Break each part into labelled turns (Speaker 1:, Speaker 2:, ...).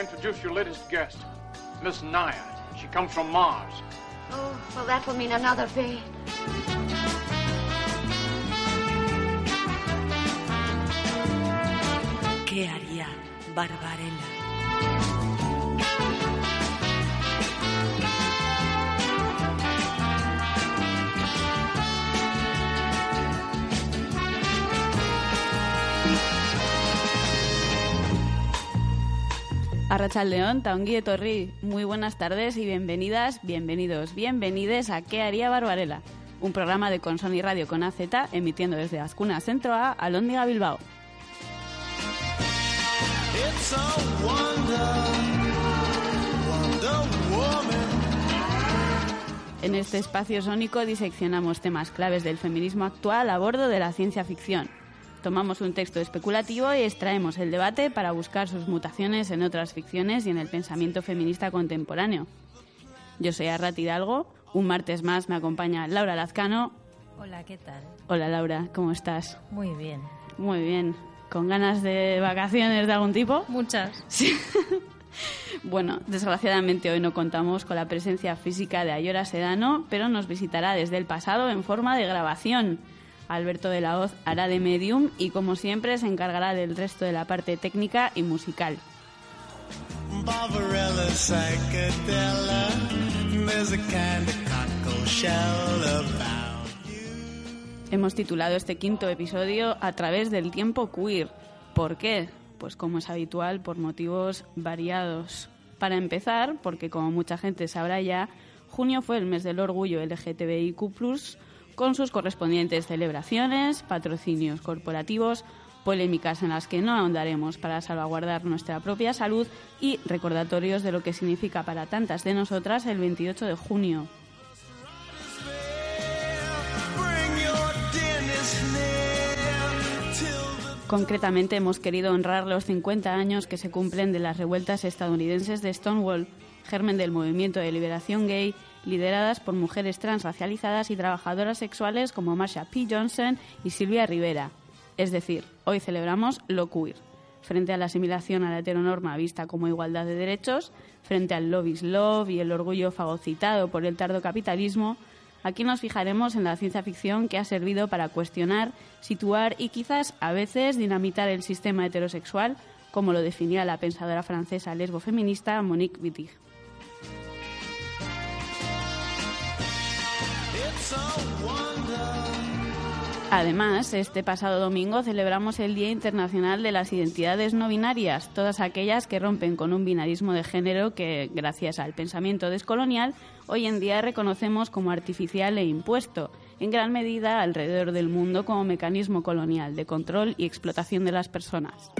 Speaker 1: I introduce your latest guest, Miss Naiad. She comes from Mars.
Speaker 2: Oh, well, that will mean another vein.
Speaker 3: ¿Qué haría Barbarella?
Speaker 4: Arrachaldeón, Taongi Etorri, muy buenas tardes y bienvenidas, bienvenidos, bienvenides a ¿Qué haría Barbarella? Un programa de Consoni Radio con AZ emitiendo desde Azcuna Centro A a Lóndiga Bilbao. En este espacio sónico diseccionamos temas claves del feminismo actual a bordo de la ciencia ficción. Tomamos un texto especulativo y extraemos el debate para buscar sus mutaciones en otras ficciones y en el pensamiento feminista contemporáneo. Yo soy Arrat Hidalgo, un martes más me acompaña Laura Lazcano.
Speaker 5: Hola, ¿qué tal?
Speaker 4: Hola Laura, ¿cómo estás?
Speaker 5: Muy bien.
Speaker 4: Muy bien. ¿Con ganas de vacaciones de algún tipo?
Speaker 5: Muchas.
Speaker 4: Sí. Bueno, desgraciadamente hoy no contamos con la presencia física de Ayora Sedano, pero nos visitará desde el pasado en forma de grabación. Alberto de la Hoz hará de medium y, como siempre, se encargará del resto de la parte técnica y musical. Hemos titulado este quinto episodio A través del tiempo queer. ¿Por qué? Pues como es habitual, por motivos variados. Para empezar, porque como mucha gente sabrá ya, junio fue el mes del orgullo LGTBIQ+, con sus correspondientes celebraciones, patrocinios corporativos, polémicas en las que no ahondaremos para salvaguardar nuestra propia salud y recordatorios de lo que significa para tantas de nosotras el 28 de junio. Concretamente hemos querido honrar los 50 años que se cumplen de las revueltas estadounidenses de Stonewall, germen del movimiento de liberación gay, lideradas por mujeres transracializadas y trabajadoras sexuales como Marsha P. Johnson y Silvia Rivera. Es decir, hoy celebramos lo queer. Frente a la asimilación a la heteronorma vista como igualdad de derechos, frente al love is love y el orgullo fagocitado por el tardo capitalismo, Aquí nos fijaremos en la ciencia ficción que ha servido para cuestionar, situar y quizás a veces dinamitar el sistema heterosexual, como lo definía la pensadora francesa lesbo-feminista Monique Wittig. Además, este pasado domingo celebramos el Día Internacional de las Identidades No Binarias, todas aquellas que rompen con un binarismo de género que, gracias al pensamiento descolonial, hoy en día reconocemos como artificial e impuesto, en gran medida alrededor del mundo como mecanismo colonial de control y explotación de las personas.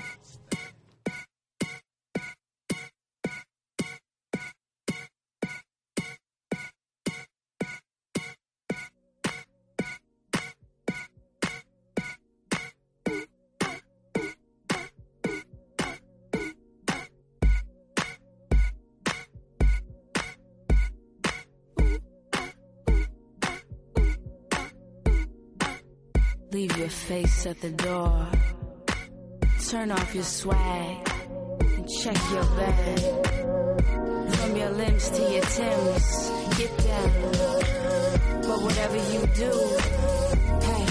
Speaker 3: Leave your face at the door. Turn off your swag and check your bag. From your limbs to your get down. But whatever you do, hey.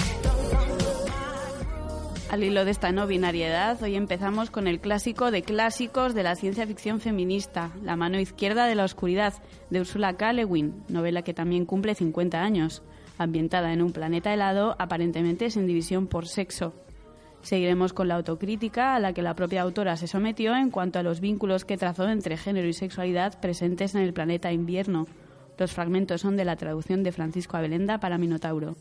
Speaker 4: Al hilo de esta no binariedad, hoy empezamos con el clásico de clásicos de la ciencia ficción feminista, La mano izquierda de la oscuridad, de Ursula K. Le Guin, novela que también cumple 50 años ambientada en un planeta helado aparentemente sin división por sexo. Seguiremos con la autocrítica a la que la propia autora se sometió en cuanto a los vínculos que trazó entre género y sexualidad presentes en el planeta invierno. Los fragmentos son de la traducción de Francisco Abelenda para Minotauro.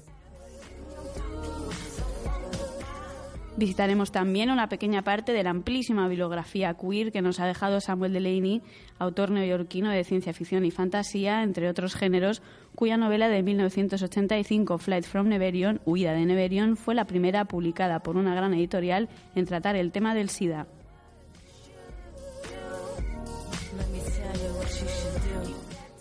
Speaker 4: Visitaremos también una pequeña parte de la amplísima bibliografía queer que nos ha dejado Samuel Delaney, autor neoyorquino de ciencia ficción y fantasía, entre otros géneros, cuya novela de 1985, Flight from Neverion, Huida de Neverion, fue la primera publicada por una gran editorial en tratar el tema del SIDA.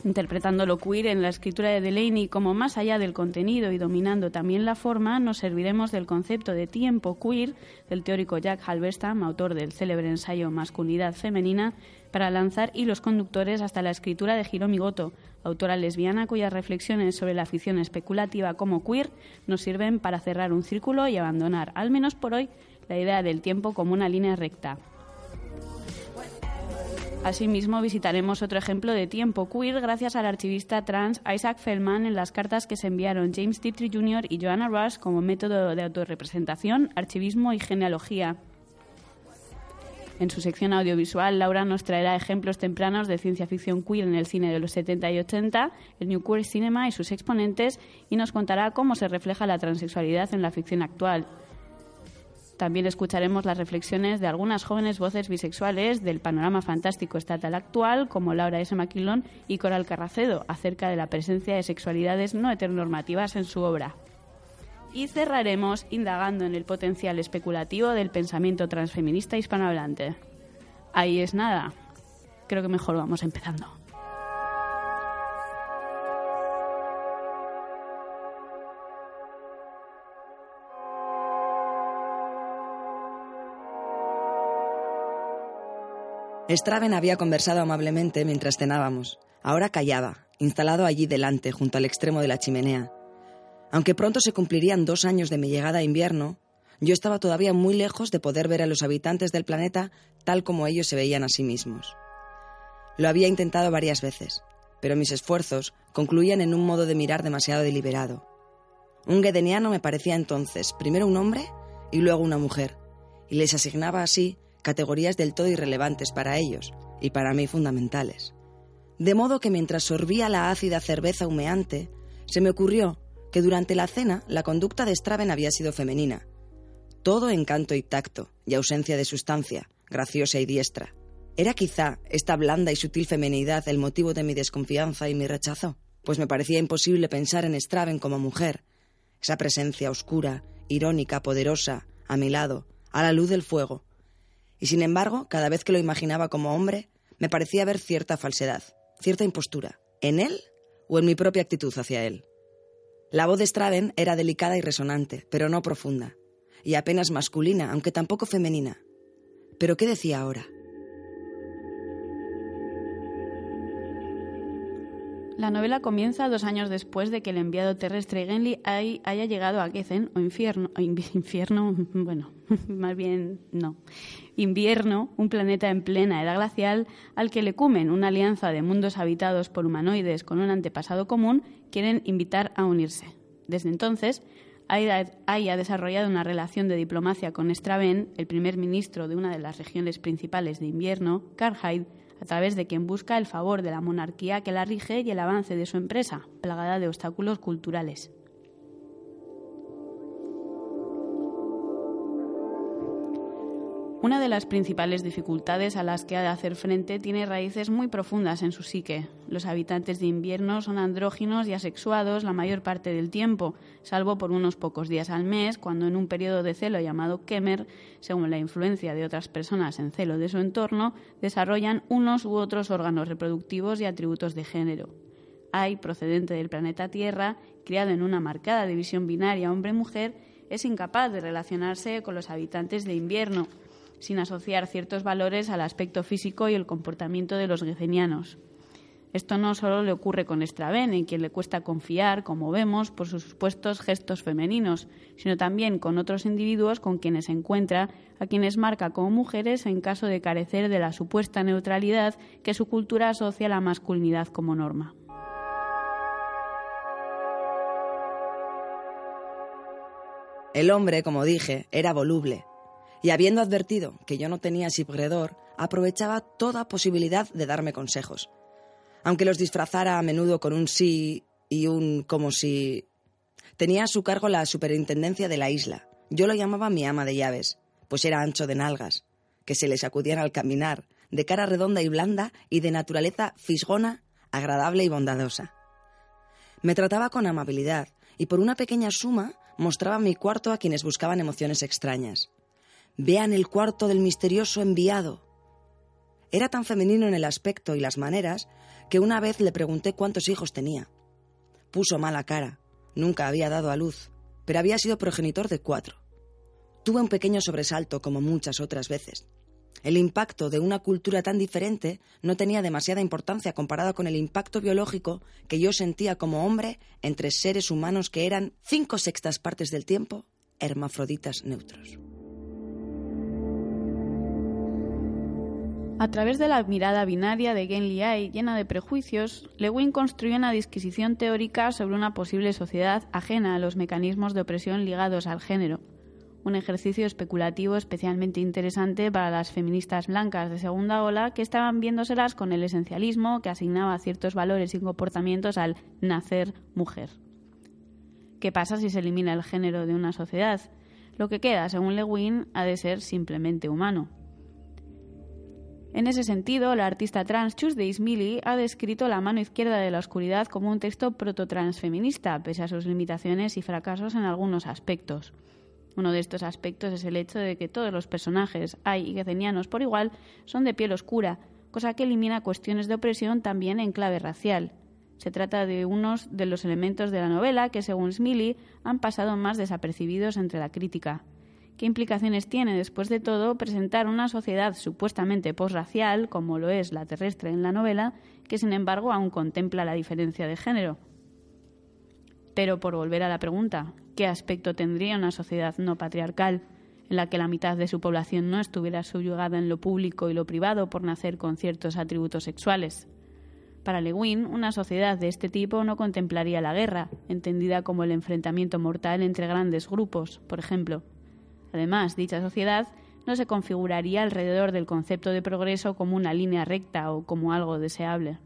Speaker 4: Interpretando lo queer en la escritura de Delaney como más allá del contenido y dominando también la forma, nos serviremos del concepto de tiempo queer del teórico Jack Halberstam, autor del célebre ensayo Masculinidad Femenina, para lanzar hilos conductores hasta la escritura de Hiromi Goto, autora lesbiana cuyas reflexiones sobre la ficción especulativa como queer nos sirven para cerrar un círculo y abandonar, al menos por hoy, la idea del tiempo como una línea recta. Asimismo, visitaremos otro ejemplo de tiempo queer gracias al archivista trans Isaac Feldman en las cartas que se enviaron James Tiptree Jr. y Joanna Rush como método de autorrepresentación, archivismo y genealogía. En su sección audiovisual, Laura nos traerá ejemplos tempranos de ciencia ficción queer en el cine de los 70 y 80, el New Queer Cinema y sus exponentes, y nos contará cómo se refleja la transexualidad en la ficción actual. También escucharemos las reflexiones de algunas jóvenes voces bisexuales del panorama fantástico estatal actual, como Laura S. Maquilón y Coral Carracedo, acerca de la presencia de sexualidades no heteronormativas en su obra. Y cerraremos indagando en el potencial especulativo del pensamiento transfeminista hispanohablante. Ahí es nada. Creo que mejor vamos empezando.
Speaker 5: Straven había conversado amablemente mientras cenábamos. Ahora callaba, instalado allí delante, junto al extremo de la chimenea. Aunque pronto se cumplirían dos años de mi llegada a invierno, yo estaba todavía muy lejos de poder ver a los habitantes del planeta tal como ellos se veían a sí mismos. Lo había intentado varias veces, pero mis esfuerzos concluían en un modo de mirar demasiado deliberado. Un gedeniano me parecía entonces primero un hombre y luego una mujer, y les asignaba así categorías del todo irrelevantes para ellos y para mí fundamentales. De modo que mientras sorbía la ácida cerveza humeante, se me ocurrió que durante la cena la conducta de Straven había sido femenina. Todo encanto y tacto, y ausencia de sustancia, graciosa y diestra. ¿Era quizá esta blanda y sutil femenidad el motivo de mi desconfianza y mi rechazo? Pues me parecía imposible pensar en Straven como mujer, esa presencia oscura, irónica, poderosa, a mi lado, a la luz del fuego, y sin embargo, cada vez que lo imaginaba como hombre, me parecía ver cierta falsedad, cierta impostura, en él o en mi propia actitud hacia él. La voz de Straven era delicada y resonante, pero no profunda, y apenas masculina, aunque tampoco femenina. ¿Pero qué decía ahora?
Speaker 4: La novela comienza dos años después de que el enviado terrestre Genly haya llegado a Gezen, o infierno, o infierno, bueno, más bien no, invierno, un planeta en plena edad glacial al que Lecumen, una alianza de mundos habitados por humanoides con un antepasado común, quieren invitar a unirse. Desde entonces, Ai ha desarrollado una relación de diplomacia con Straven, el primer ministro de una de las regiones principales de invierno, Karhide, a través de quien busca el favor de la monarquía que la rige y el avance de su empresa, plagada de obstáculos culturales. Una de las principales dificultades a las que ha de hacer frente tiene raíces muy profundas en su psique. Los habitantes de invierno son andróginos y asexuados la mayor parte del tiempo, salvo por unos pocos días al mes, cuando en un periodo de celo llamado Kemer, según la influencia de otras personas en celo de su entorno, desarrollan unos u otros órganos reproductivos y atributos de género. Hay, procedente del planeta Tierra, criado en una marcada división binaria hombre-mujer, es incapaz de relacionarse con los habitantes de invierno, sin asociar ciertos valores al aspecto físico y el comportamiento de los gecenianos. Esto no solo le ocurre con Straven, en quien le cuesta confiar, como vemos, por sus supuestos gestos femeninos, sino también con otros individuos con quienes se encuentra, a quienes marca como mujeres en caso de carecer de la supuesta neutralidad que su cultura asocia a la masculinidad como norma.
Speaker 5: El hombre, como dije, era voluble, y habiendo advertido que yo no tenía sibredor, aprovechaba toda posibilidad de darme consejos aunque los disfrazara a menudo con un sí y un como si... Tenía a su cargo la superintendencia de la isla. Yo lo llamaba mi ama de llaves, pues era ancho de nalgas, que se le sacudían al caminar, de cara redonda y blanda y de naturaleza fisgona, agradable y bondadosa. Me trataba con amabilidad y por una pequeña suma mostraba mi cuarto a quienes buscaban emociones extrañas. Vean el cuarto del misterioso enviado. Era tan femenino en el aspecto y las maneras que una vez le pregunté cuántos hijos tenía. Puso mala cara. Nunca había dado a luz, pero había sido progenitor de cuatro. Tuve un pequeño sobresalto, como muchas otras veces. El impacto de una cultura tan diferente no tenía demasiada importancia comparado con el impacto biológico que yo sentía como hombre entre seres humanos que eran cinco sextas partes del tiempo hermafroditas neutros.
Speaker 4: A través de la mirada binaria de Gen Liai, llena de prejuicios, Lewin construyó una disquisición teórica sobre una posible sociedad ajena a los mecanismos de opresión ligados al género. Un ejercicio especulativo especialmente interesante para las feministas blancas de segunda ola que estaban viéndoselas con el esencialismo que asignaba ciertos valores y comportamientos al nacer mujer. ¿Qué pasa si se elimina el género de una sociedad? Lo que queda, según Lewin, ha de ser simplemente humano. En ese sentido, la artista trans Tuesday Smiley ha descrito La mano izquierda de la oscuridad como un texto proto-transfeminista, pese a sus limitaciones y fracasos en algunos aspectos. Uno de estos aspectos es el hecho de que todos los personajes, hay y gecenianos por igual, son de piel oscura, cosa que elimina cuestiones de opresión también en clave racial. Se trata de unos de los elementos de la novela que, según Smiley, han pasado más desapercibidos entre la crítica. ¿Qué implicaciones tiene, después de todo, presentar una sociedad supuestamente posracial, como lo es la terrestre en la novela, que sin embargo aún contempla la diferencia de género? Pero por volver a la pregunta, ¿qué aspecto tendría una sociedad no patriarcal en la que la mitad de su población no estuviera subyugada en lo público y lo privado por nacer con ciertos atributos sexuales? Para Lewin, una sociedad de este tipo no contemplaría la guerra, entendida como el enfrentamiento mortal entre grandes grupos, por ejemplo, Además, dicha sociedad no se configuraría alrededor del concepto de progreso como una línea recta o como algo deseable.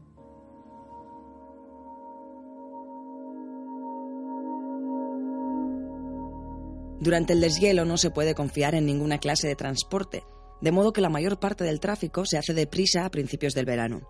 Speaker 5: Durante el deshielo no se puede confiar en ninguna clase de transporte, de modo que la mayor parte del tráfico se hace deprisa a principios del verano.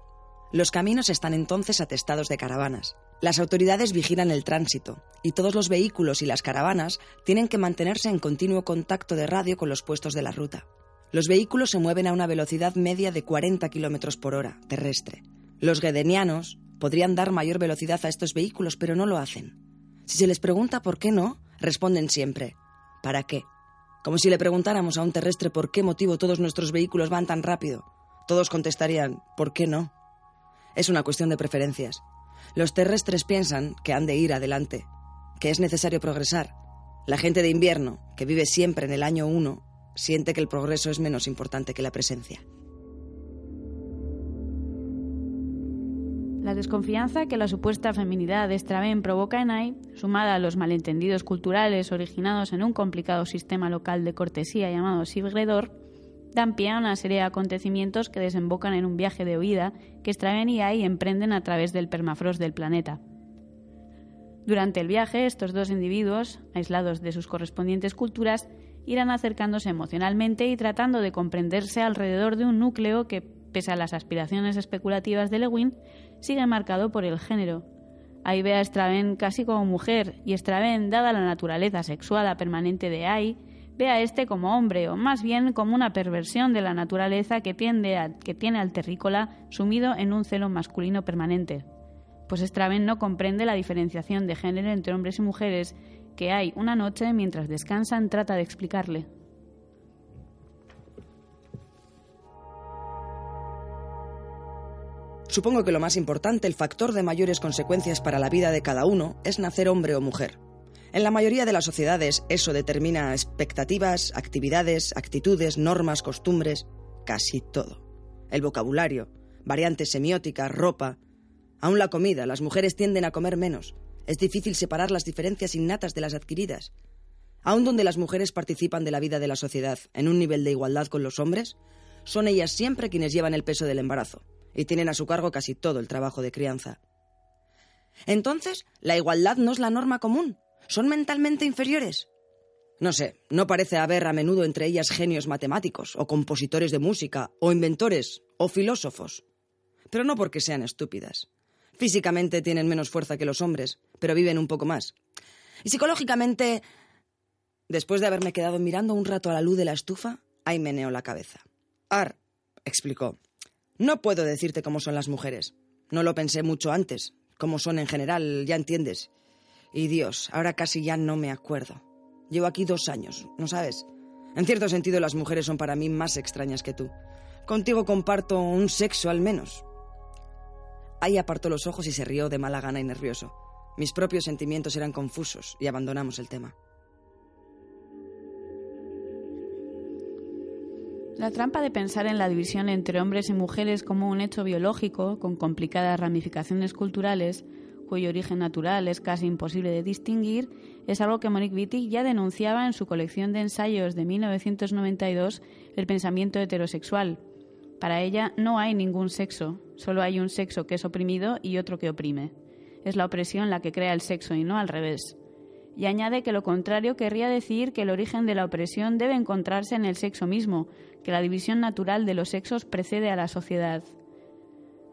Speaker 5: Los caminos están entonces atestados de caravanas. Las autoridades vigilan el tránsito y todos los vehículos y las caravanas tienen que mantenerse en continuo contacto de radio con los puestos de la ruta. Los vehículos se mueven a una velocidad media de 40 km por hora, terrestre. Los gedenianos podrían dar mayor velocidad a estos vehículos, pero no lo hacen. Si se les pregunta por qué no, responden siempre, ¿para qué? Como si le preguntáramos a un terrestre por qué motivo todos nuestros vehículos van tan rápido. Todos contestarían, ¿por qué no? Es una cuestión de preferencias. Los terrestres piensan que han de ir adelante, que es necesario progresar. La gente de invierno, que vive siempre en el año 1, siente que el progreso es menos importante que la presencia.
Speaker 4: La desconfianza que la supuesta feminidad de Straven provoca en Ai, sumada a los malentendidos culturales originados en un complicado sistema local de cortesía llamado Sibgredor, dan pie a una serie de acontecimientos que desembocan en un viaje de huida que Straven y Ai emprenden a través del permafrost del planeta. Durante el viaje, estos dos individuos, aislados de sus correspondientes culturas, irán acercándose emocionalmente y tratando de comprenderse alrededor de un núcleo que, pese a las aspiraciones especulativas de Lewin, sigue marcado por el género. Ai ve a Straven casi como mujer, y Straven, dada la naturaleza sexual permanente de Ai, ve a este como hombre, o más bien como una perversión de la naturaleza que, tiende que tiene al terrícola sumido en un celo masculino permanente. Pues Straven no comprende la diferenciación de género entre hombres y mujeres que hay una noche mientras descansan trata de explicarle.
Speaker 5: Supongo que lo más importante, el factor de mayores consecuencias para la vida de cada uno, es nacer hombre o mujer. En la mayoría de las sociedades eso determina expectativas, actividades, actitudes, normas, costumbres, casi todo. El vocabulario, variantes semióticas, ropa. Aún la comida, las mujeres tienden a comer menos. Es difícil separar las diferencias innatas de las adquiridas. Aún donde las mujeres participan de la vida de la sociedad en un nivel de igualdad con los hombres, son ellas siempre quienes llevan el peso del embarazo y tienen a su cargo casi todo el trabajo de crianza. Entonces, la igualdad no es la norma común. ¿Son mentalmente inferiores? No sé, no parece haber a menudo entre ellas genios matemáticos, o compositores de música, o inventores, o filósofos. Pero no porque sean estúpidas. Físicamente tienen menos fuerza que los hombres, pero viven un poco más. Y psicológicamente... Después de haberme quedado mirando un rato a la luz de la estufa, ahí meneó la cabeza. Ar, explicó, no puedo decirte cómo son las mujeres. No lo pensé mucho antes. Cómo son en general, ya entiendes. Y Dios, ahora casi ya no me acuerdo. Llevo aquí dos años, ¿no sabes? En cierto sentido, las mujeres son para mí más extrañas que tú. Contigo comparto un sexo al menos. Ahí apartó los ojos y se rió de mala gana y nervioso. Mis propios sentimientos eran confusos y abandonamos el tema.
Speaker 4: La trampa de pensar en la división entre hombres y mujeres como un hecho biológico, con complicadas ramificaciones culturales, cuyo origen natural es casi imposible de distinguir, es algo que Monique Wittig ya denunciaba en su colección de ensayos de 1992, El pensamiento heterosexual. Para ella no hay ningún sexo, solo hay un sexo que es oprimido y otro que oprime. Es la opresión la que crea el sexo y no al revés y añade que lo contrario querría decir que el origen de la opresión debe encontrarse en el sexo mismo, que la división natural de los sexos precede a la sociedad.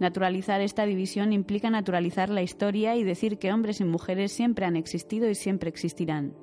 Speaker 4: Naturalizar esta división implica naturalizar la historia y decir que hombres y mujeres siempre han existido y siempre existirán.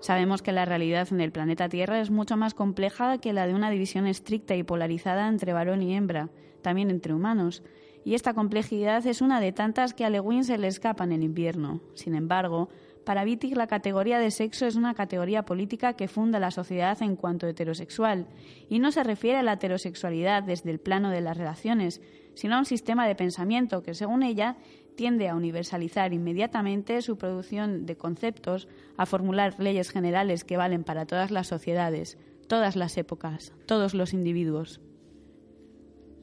Speaker 4: Sabemos que la realidad en el planeta Tierra es mucho más compleja que la de una división estricta y polarizada entre varón y hembra, también entre humanos, y esta complejidad es una de tantas que a Lewin se le escapan en invierno. Sin embargo, para Wittig la categoría de sexo es una categoría política que funda la sociedad en cuanto heterosexual, y no se refiere a la heterosexualidad desde el plano de las relaciones, sino a un sistema de pensamiento que, según ella, tiende a universalizar inmediatamente su producción de conceptos, a formular leyes generales que valen para todas las sociedades, todas las épocas, todos los individuos.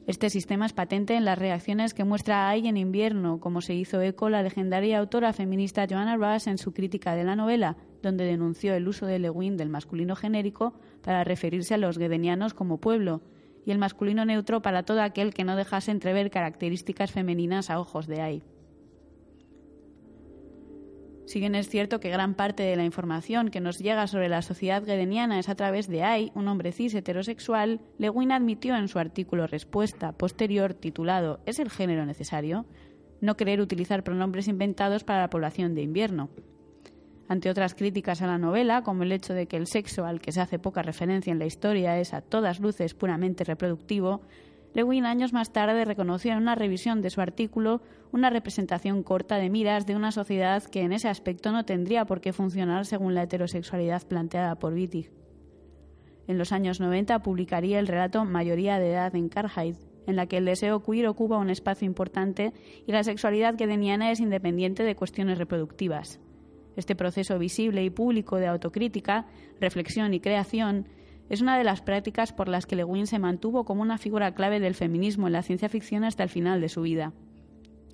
Speaker 4: Este sistema es patente en las reacciones que muestra Ay en invierno, como se hizo eco la legendaria autora feminista Joanna Rush en su crítica de la novela, donde denunció el uso de Lewin del masculino genérico para referirse a los guedenianos como pueblo, y el masculino neutro para todo aquel que no dejase entrever características femeninas a ojos de Ay. Si bien es cierto que gran parte de la información que nos llega sobre la sociedad gedeniana es a través de AI, un hombre cis heterosexual, Lewin admitió en su artículo respuesta posterior titulado ¿Es el género necesario? no querer utilizar pronombres inventados para la población de invierno. Ante otras críticas a la novela, como el hecho de que el sexo al que se hace poca referencia en la historia es a todas luces puramente reproductivo, Lewin años más tarde reconoció en una revisión de su artículo una representación corta de miras de una sociedad que en ese aspecto no tendría por qué funcionar según la heterosexualidad planteada por Wittig. En los años 90 publicaría el relato Mayoría de edad en Carhide, en la que el deseo queer ocupa un espacio importante y la sexualidad gedeniana es independiente de cuestiones reproductivas. Este proceso visible y público de autocrítica, reflexión y creación es una de las prácticas por las que Lewin se mantuvo como una figura clave del feminismo en la ciencia ficción hasta el final de su vida.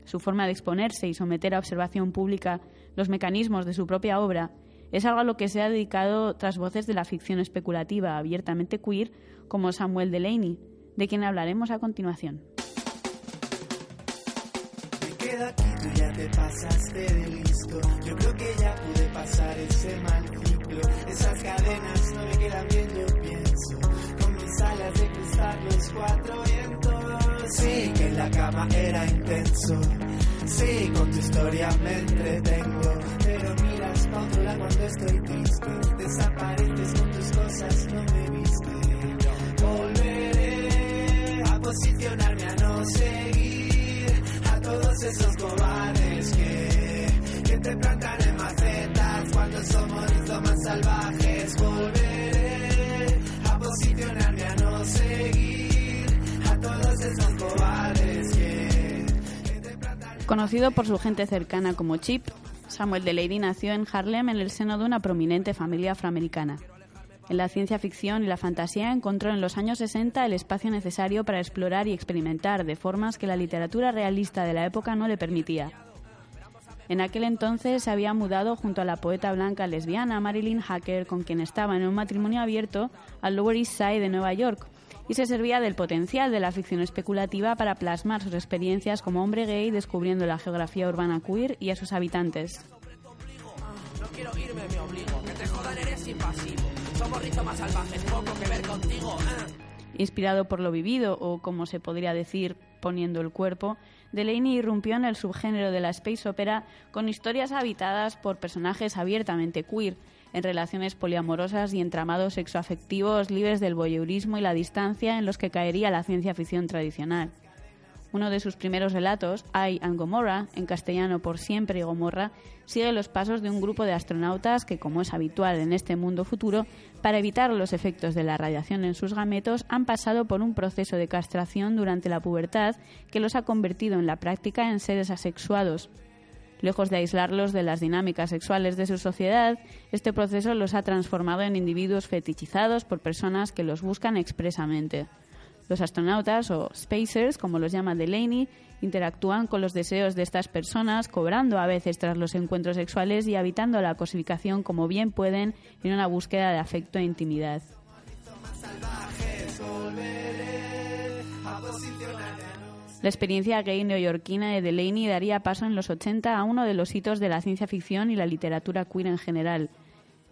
Speaker 4: Su forma de exponerse y someter a observación pública los mecanismos de su propia obra es algo a lo que se ha dedicado tras voces de la ficción especulativa abiertamente queer como Samuel Delaney, de quien hablaremos a continuación. Esas cadenas no quedan bien, yo los cuatro vientos. Sí, que en la cama era intenso. Sí, con tu historia me entretengo. Pero miras pa' otro cuando estoy triste. Desapareces con tus cosas, no me viste. Volveré a posicionarme a no seguir a todos esos cobardes que te plantan en macetas cuando somos los más salvajes. Volveré a posicionarme Conocido por su gente cercana como Chip, Samuel Delady nació en Harlem en el seno de una prominente familia afroamericana. En la ciencia ficción y la fantasía encontró en los años 60 el espacio necesario para explorar y experimentar de formas que la literatura realista de la época no le permitía. En aquel entonces se había mudado junto a la poeta blanca lesbiana Marilyn Hacker, con quien estaba en un matrimonio abierto, al Lower East Side de Nueva York, y se servía del potencial de la ficción especulativa para plasmar sus experiencias como hombre gay descubriendo la geografía urbana queer y a sus habitantes.
Speaker 6: No quiero irme, me obligo. Que te jodan, eres impasivo. Somos rizomas salvajes, poco que ver contigo.
Speaker 4: Inspirado por lo vivido, o como se podría decir, poniendo el cuerpo, Delaney irrumpió en el subgénero de la space opera con historias habitadas por personajes abiertamente queer, en relaciones poliamorosas y entramados sexoafectivos libres del voyeurismo y la distancia en los que caería la ciencia ficción tradicional. Uno de sus primeros relatos, I and Gomorra, en castellano por siempre y Gomorra, sigue los pasos de un grupo de astronautas que, como es habitual en este mundo futuro, para evitar los efectos de la radiación en sus gametos, han pasado por un proceso de castración durante la pubertad que los ha convertido en la práctica en seres asexuados. Lejos de aislarlos de las dinámicas sexuales de su sociedad, este proceso los ha transformado en individuos fetichizados por personas que los buscan expresamente. Los astronautas o spacers, como los llama Delaney, interactúan con los deseos de estas personas, cobrando a veces tras los encuentros sexuales y habitando la cosificación como bien pueden en una búsqueda de afecto e intimidad. La experiencia gay neoyorquina de Delaney daría paso en los 80 a uno de los hitos de la ciencia ficción y la literatura queer en general.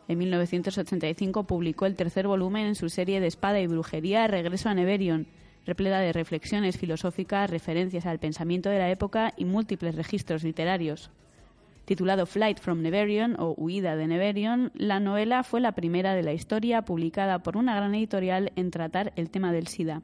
Speaker 4: En 1985 publicó el tercer volumen en su serie de espada y brujería Regreso a Neverion, repleta de reflexiones filosóficas, referencias al pensamiento de la época y múltiples registros literarios. Titulado Flight from Neverion o Huida de Neverion, la novela fue la primera de la historia publicada por una gran editorial en tratar el tema del SIDA.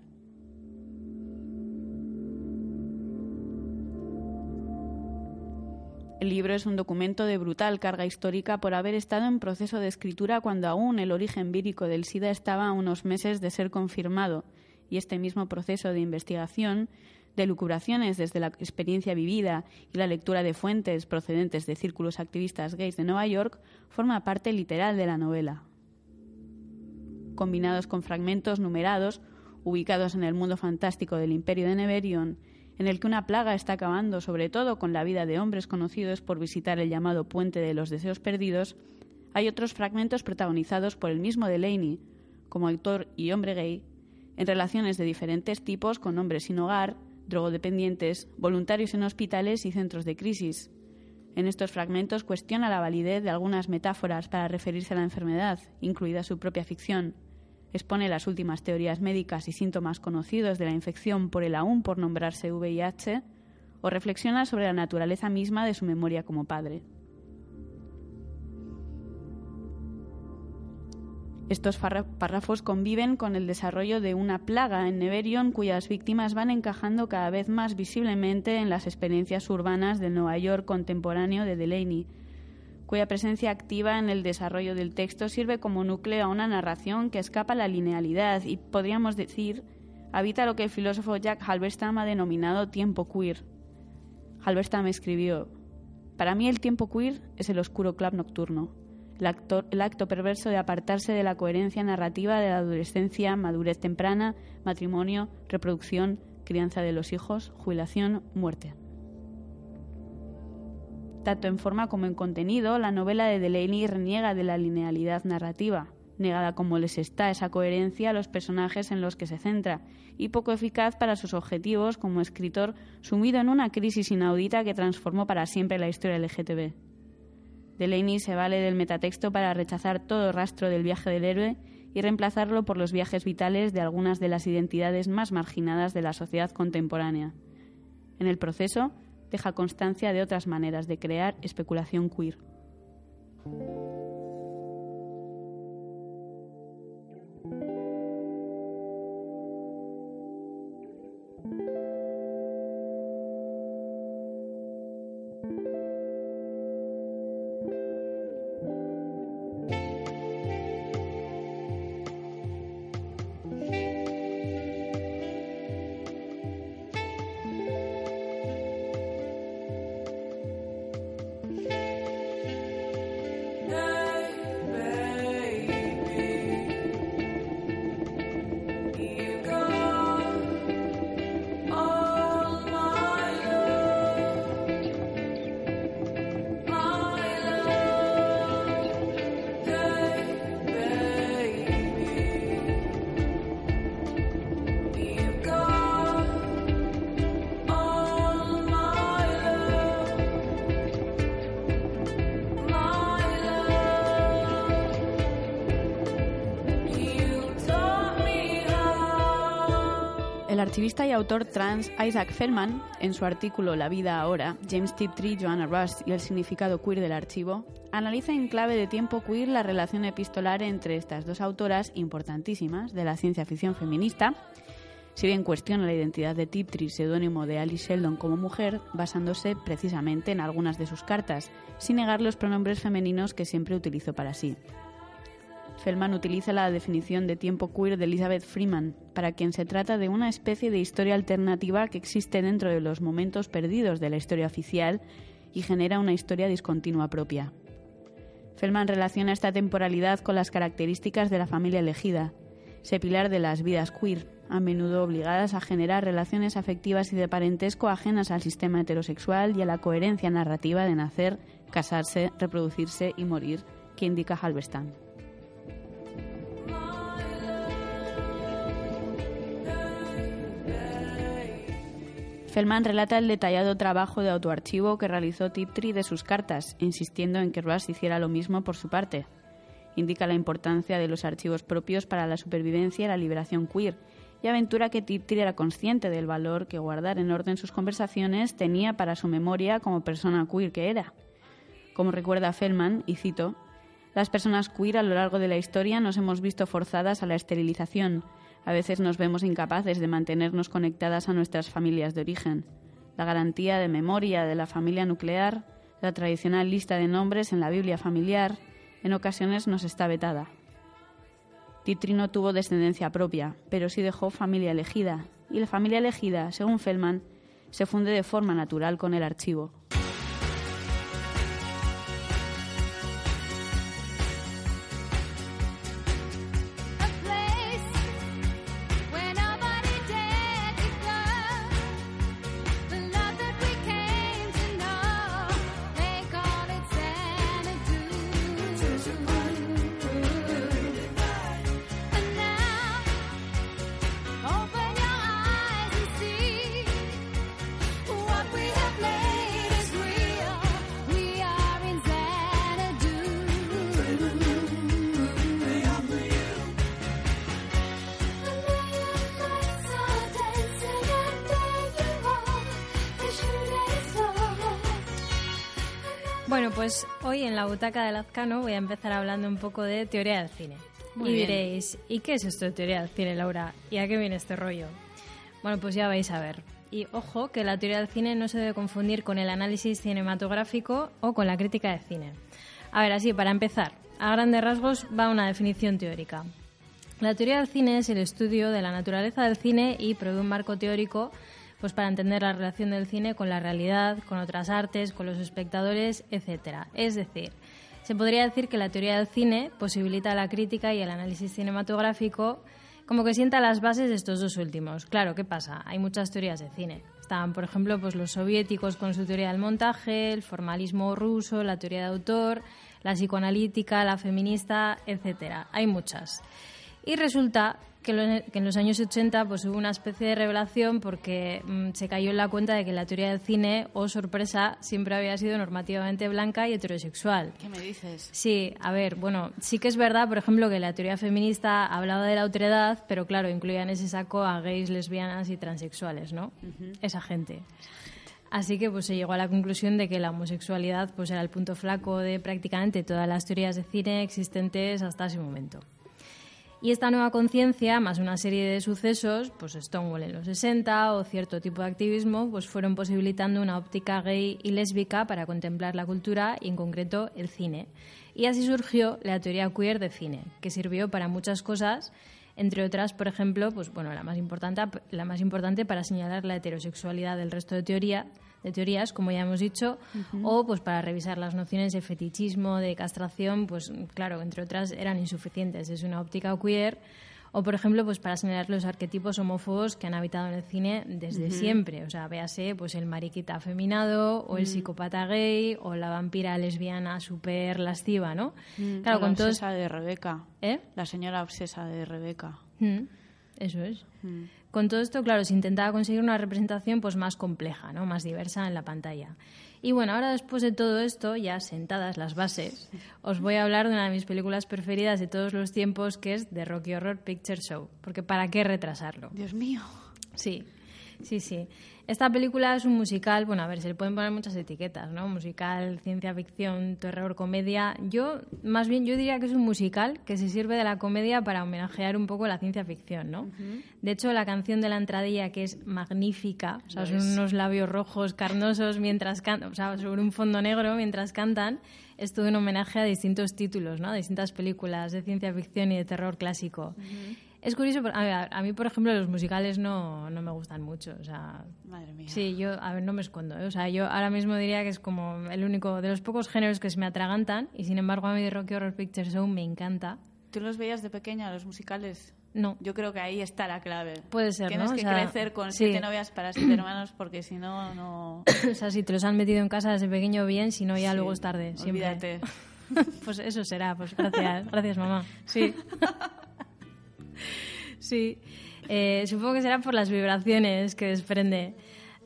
Speaker 4: El libro es un documento de brutal carga histórica por haber estado en proceso de escritura cuando aún el origen vírico del SIDA estaba a unos meses de ser confirmado, y este mismo proceso de investigación, de lucuraciones desde la experiencia vivida y la lectura de fuentes procedentes de círculos activistas gays de Nueva York, forma parte literal de la novela. Combinados con fragmentos numerados, ubicados en el mundo fantástico del imperio de Neverion, en el que una plaga está acabando sobre todo con la vida de hombres conocidos por visitar el llamado Puente de los Deseos Perdidos, hay otros fragmentos protagonizados por el mismo Delaney, como actor y hombre gay, en relaciones de diferentes tipos con hombres sin hogar, drogodependientes, voluntarios en hospitales y centros de crisis. En estos fragmentos cuestiona la validez de algunas metáforas para referirse a la enfermedad, incluida su propia ficción expone las últimas teorías médicas y síntomas conocidos de la infección por el aún por nombrarse VIH, o reflexiona sobre la naturaleza misma de su memoria como padre. Estos párrafos conviven con el desarrollo de una plaga en Neverion cuyas víctimas van encajando cada vez más visiblemente en las experiencias urbanas del Nueva York contemporáneo de Delaney, cuya presencia activa en el desarrollo del texto sirve como núcleo a una narración que escapa a la linealidad y, podríamos decir, habita lo que el filósofo Jack Halberstam ha denominado tiempo queer. Halberstam escribió, Para mí el tiempo queer es el oscuro club nocturno, el, el acto perverso de apartarse de la coherencia narrativa de la adolescencia, madurez temprana, matrimonio, reproducción, crianza de los hijos, jubilación, muerte. Tanto en forma como en contenido, la novela de Delaney reniega de la linealidad narrativa, negada como les está esa coherencia a los personajes en los que se centra, y poco eficaz para sus objetivos como escritor sumido en una crisis inaudita que transformó para siempre la historia LGTB. Delaney se vale del metatexto para rechazar todo rastro del viaje del héroe y reemplazarlo por los viajes vitales de algunas de las identidades más marginadas de la sociedad contemporánea. En el proceso, deja constancia de otras maneras de crear especulación queer. Archivista y autor trans Isaac Feldman, en su artículo La vida ahora, James Tiptree, Joanna Rush y el significado queer del archivo, analiza en clave de tiempo queer la relación epistolar entre estas dos autoras importantísimas de la ciencia ficción feminista, si bien cuestiona la identidad de Tiptree, seudónimo de Alice Sheldon como mujer, basándose precisamente en algunas de sus cartas, sin negar los pronombres femeninos que siempre utilizó para sí. Feldman utiliza la definición de tiempo queer de Elizabeth Freeman, para quien se trata de una especie de historia alternativa que existe dentro de los momentos perdidos de la historia oficial y genera una historia discontinua propia. Feldman relaciona esta temporalidad con las características de la familia elegida, ese pilar de las vidas queer, a menudo obligadas a generar relaciones afectivas y de parentesco ajenas al sistema heterosexual y a la coherencia narrativa de nacer, casarse, reproducirse y morir, que indica Halberstam. Feldman relata el detallado trabajo de autoarchivo que realizó Tiptree de sus cartas, insistiendo en que Rush hiciera lo mismo por su parte. Indica la importancia de los archivos propios para la supervivencia y la liberación queer, y aventura que Tiptree era consciente del valor que guardar en orden sus conversaciones tenía para su memoria como persona queer que era. Como recuerda Feldman, y cito, las personas queer a lo largo de la historia nos hemos visto forzadas a la esterilización, a veces nos vemos incapaces de mantenernos conectadas a nuestras familias de origen. La garantía de memoria de la familia nuclear, la tradicional lista de nombres en la Biblia familiar, en ocasiones nos está vetada. Titri no tuvo descendencia propia, pero sí dejó familia elegida, y la familia elegida, según Feldman, se funde de forma natural con el archivo.
Speaker 7: En la butaca del Lazcano voy a empezar hablando un poco de teoría del cine.
Speaker 4: Muy
Speaker 7: y
Speaker 4: bien.
Speaker 7: diréis, ¿y qué es esto de teoría del cine, Laura? ¿Y a qué viene este rollo? Bueno, pues ya vais a ver. Y ojo, que la teoría del cine no se debe confundir con el análisis cinematográfico o con la crítica de cine. A ver, así, para empezar, a grandes rasgos va una definición teórica. La teoría del cine es el estudio de la naturaleza del cine y provee un marco teórico pues para entender la relación del cine con la realidad, con otras artes, con los espectadores, etcétera. Es decir, se podría decir que la teoría del cine posibilita la crítica y el análisis cinematográfico como que sienta las bases de estos dos últimos. Claro, ¿qué pasa? Hay muchas teorías de cine. Estaban, por ejemplo, pues los soviéticos con su teoría del montaje, el formalismo ruso, la teoría de autor, la psicoanalítica, la feminista, etcétera. Hay muchas. Y resulta que, en los años 80 pues, hubo una especie de revelación porque mm, se cayó en la cuenta de que la teoría del cine, o sorpresa, siempre había sido normativamente blanca y heterosexual.
Speaker 4: ¿Qué me dices?
Speaker 7: Sí, a ver, bueno, sí que es verdad, por ejemplo, que la teoría feminista hablaba de la otredad, pero claro, incluía en ese saco a gays, lesbianas y transexuales, ¿no? Esa gente. Así que pues se llegó a la conclusión de que la homosexualidad pues era el punto flaco de prácticamente todas las teorías de cine existentes hasta ese momento. Y esta nueva conciencia, más una serie de sucesos, pues Stonewall en los 60 o cierto tipo de activismo, pues fueron posibilitando una óptica gay y lésbica para contemplar la cultura y en concreto el cine. Y así surgió la teoría queer de cine, que sirvió para muchas cosas, entre otras, por ejemplo, pues bueno, la más importante, la más importante para señalar la heterosexualidad del resto de teoría, de teorías, como ya hemos dicho, o pues para revisar las nociones de fetichismo, de castración, pues claro, entre otras eran insuficientes desde una óptica queer, o por ejemplo, pues para señalar los arquetipos homófobos que han habitado en el cine desde siempre, o sea, véase pues el mariquita afeminado, o el psicópata gay, o la vampira lesbiana súper lasciva, ¿no? claro,
Speaker 4: la
Speaker 7: con
Speaker 4: obsesa de Rebeca.
Speaker 7: ¿Eh?
Speaker 4: La señora obsesa de Rebeca.
Speaker 7: Mm, Eso es. Con todo esto, claro, se intentaba conseguir una representación pues más compleja, ¿no? más diversa en la pantalla. Y bueno, ahora después de todo esto, ya sentadas las bases, os voy a hablar de una de mis películas preferidas de todos los tiempos, que es The Rocky Horror Picture Show. Porque ¿para qué retrasarlo?
Speaker 4: Dios mío.
Speaker 7: Sí, sí, sí. Esta película es un musical, bueno, a ver, se le pueden poner muchas etiquetas, ¿no? Musical, ciencia ficción, terror, comedia. Yo, más bien, yo diría que es un musical que se sirve de la comedia para homenajear un poco la ciencia ficción, ¿no? De hecho, la canción de la entradilla, que es magnífica, o sea, son unos labios rojos carnosos mientras cantan, o sea, sobre un fondo negro mientras cantan, es todo un homenaje a distintos títulos, ¿no? A distintas películas de ciencia ficción y de terror clásico. Es curioso, a, ver, a mí, por ejemplo, los musicales no, no me gustan mucho. O sea,
Speaker 4: Madre mía.
Speaker 7: sí, yo, a ver, no me escondo. ¿eh? O sea, yo ahora mismo diría que es como el único de los pocos géneros que se me atragantan y sin embargo a mí de Rocky Horror Picture Show me encanta.
Speaker 4: ¿Tú los veías de pequeña, los musicales?
Speaker 7: No.
Speaker 4: Yo creo que ahí está la clave.
Speaker 7: Puede ser,
Speaker 4: Tienes
Speaker 7: ¿no? O
Speaker 4: que
Speaker 7: sea,
Speaker 4: crecer con
Speaker 7: sí.
Speaker 4: siete novias para siete hermanos porque si no, no...
Speaker 7: o sea, si te los han metido en casa desde pequeño bien, si no ya
Speaker 4: Sí,
Speaker 7: luego es tarde. Siempre.
Speaker 4: olvídate.
Speaker 7: pues eso será, pues gracias, gracias mamá. Sí. sí. Eh, supongo que será por las vibraciones que desprende.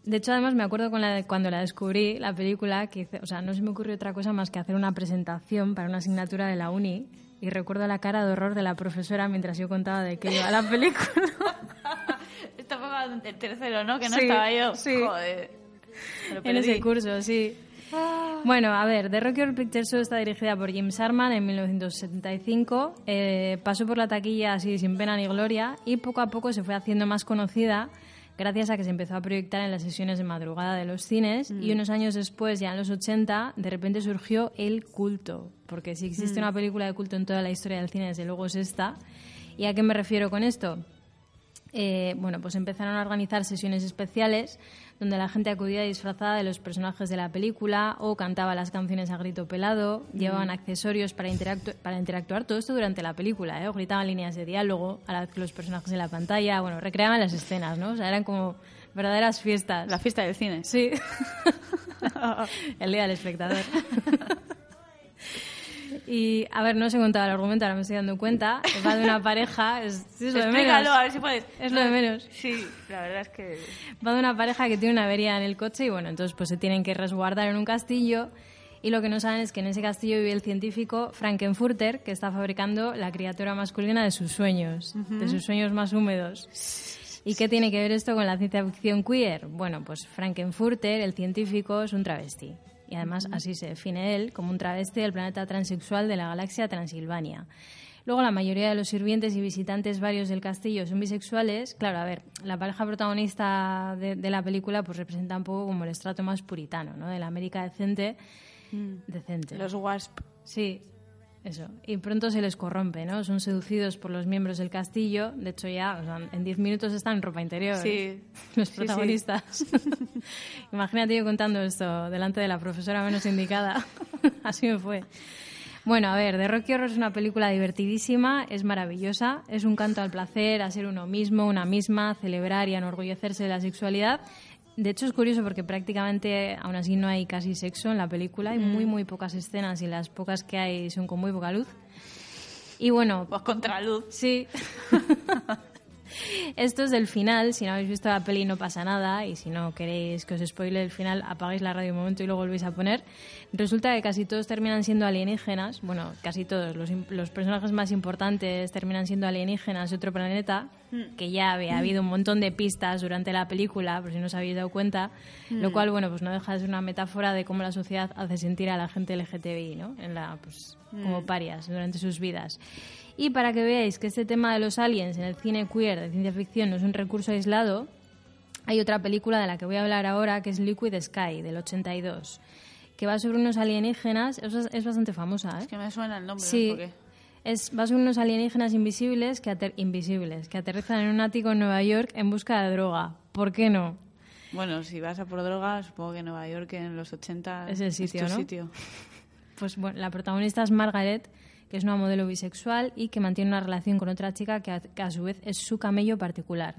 Speaker 7: De hecho, además me acuerdo con la- cuando la descubrí, la película, que hice- o sea, no se me ocurrió otra cosa más que hacer una presentación para una asignatura de la uni y recuerdo la cara de horror de la profesora mientras yo contaba de qué iba la película.
Speaker 4: Esto fue el tercero, ¿no? Que no
Speaker 7: Sí,
Speaker 4: estaba yo.
Speaker 7: sí.
Speaker 4: Joder.
Speaker 7: En ese curso, sí. Bueno, a ver, The Rocky Horror Picture Show está dirigida por Jim Sharman en 1975. eh, pasó por la taquilla así sin pena ni gloria y poco a poco se fue haciendo más conocida gracias a que se empezó a proyectar en las sesiones de madrugada de los cines y unos años después, ya en los 80, de repente surgió el culto. Porque si existe
Speaker 4: Mm.
Speaker 7: una película de culto en toda la historia del cine, desde luego es esta. ¿Y a qué me refiero con esto? Eh, bueno, pues empezaron a organizar sesiones especiales donde la gente acudía disfrazada de los personajes de la película o cantaba las canciones a grito pelado, llevaban accesorios para, interactu- para interactuar, todo esto durante la película, ¿eh? o gritaban líneas de diálogo a la los personajes en la pantalla, bueno, recreaban las escenas, ¿no? O sea, eran como verdaderas fiestas.
Speaker 4: La fiesta del cine.
Speaker 7: Sí. el día del espectador. Y, a ver, no os he contado el argumento, ahora me estoy dando cuenta. Va de una pareja, es, es lo de
Speaker 4: Explícalo,
Speaker 7: menos.
Speaker 4: a ver si puedes.
Speaker 7: Es lo de menos.
Speaker 4: Sí, la verdad es que...
Speaker 7: Va de una pareja que tiene una avería en el coche y bueno, entonces pues se tienen que resguardar en un castillo y lo que no saben es que en ese castillo vive el científico Frankenfurter que está fabricando la criatura masculina de sus sueños, de sus sueños más húmedos. ¿Y qué tiene que ver esto con la ciencia ficción queer? Bueno, pues Frankenfurter, el científico, es un travesti. Y además así se define él, como un travesti del planeta transexual de la galaxia Transilvania. Luego la mayoría de los sirvientes y visitantes varios del castillo son bisexuales. Claro, a ver, la pareja protagonista de, de la película pues representa un poco como el estrato más puritano, ¿no? De la América decente. Decente.
Speaker 4: Los WASP.
Speaker 7: Sí, eso. Y pronto se les corrompe, ¿no? Son seducidos por los miembros del castillo. De hecho, ya o sea, en 10 minutos están en ropa interior.
Speaker 4: Sí.
Speaker 7: Los
Speaker 4: Sí, sí.
Speaker 7: protagonistas. Imagínate yo contando esto delante de la profesora menos indicada. Así me fue. Bueno, a ver, The Rocky Horror es una película divertidísima, es maravillosa, es un canto al placer, a ser uno mismo, una misma, celebrar y enorgullecerse de la sexualidad. De hecho, es curioso porque prácticamente, aún así, no hay casi sexo en la película. Hay muy, muy pocas escenas y las pocas que hay son con muy poca luz. Y bueno...
Speaker 4: Pues contra luz.
Speaker 7: Sí. Esto es del final. Si no habéis visto la peli no pasa nada. Y si no queréis que os spoile el final, apagáis la radio un momento y lo volvéis a poner. Resulta que casi todos terminan siendo alienígenas. Bueno, casi todos. Los, los personajes más importantes terminan siendo alienígenas de otro planeta. Que ya había habido un montón de pistas durante la película, por si no os habéis dado cuenta. Lo
Speaker 4: Mm.
Speaker 7: cual, bueno, pues no deja de ser una metáfora de cómo la sociedad hace sentir a la gente LGTBI, ¿no? En la, pues, como
Speaker 4: Mm.
Speaker 7: parias durante sus vidas. Y para que veáis que este tema de los aliens en el cine queer de ciencia ficción no es un recurso aislado, hay otra película de la que voy a hablar ahora que es Liquid Sky, del 82, que va sobre unos alienígenas, es, es bastante famosa, ¿eh?
Speaker 4: Es que me suena el nombre,
Speaker 7: Sí.
Speaker 4: no por qué.
Speaker 7: Es, va sobre unos alienígenas invisibles que, ater- invisibles que aterrizan en un ático en Nueva York en busca de droga. ¿Por qué no?
Speaker 4: Bueno, si vas a por droga, supongo que Nueva York en los 80
Speaker 7: Es el sitio,
Speaker 4: tu
Speaker 7: ¿no?
Speaker 4: sitio.
Speaker 7: Pues bueno, la protagonista es Margaret, que es una modelo bisexual y que mantiene una relación con otra chica que a, que a su vez es su camello particular.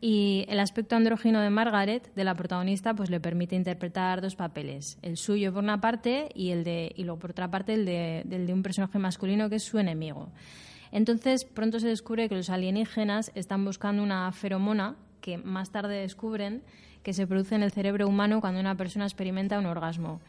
Speaker 7: Y el aspecto andrógino de Margaret, de la protagonista, pues le permite interpretar dos papeles, el suyo por una parte y el de y luego por otra parte el de, del de un personaje masculino que es su enemigo. Entonces, pronto se descubre que los alienígenas están buscando una feromona que más tarde descubren que se produce en el cerebro humano cuando una persona experimenta un orgasmo.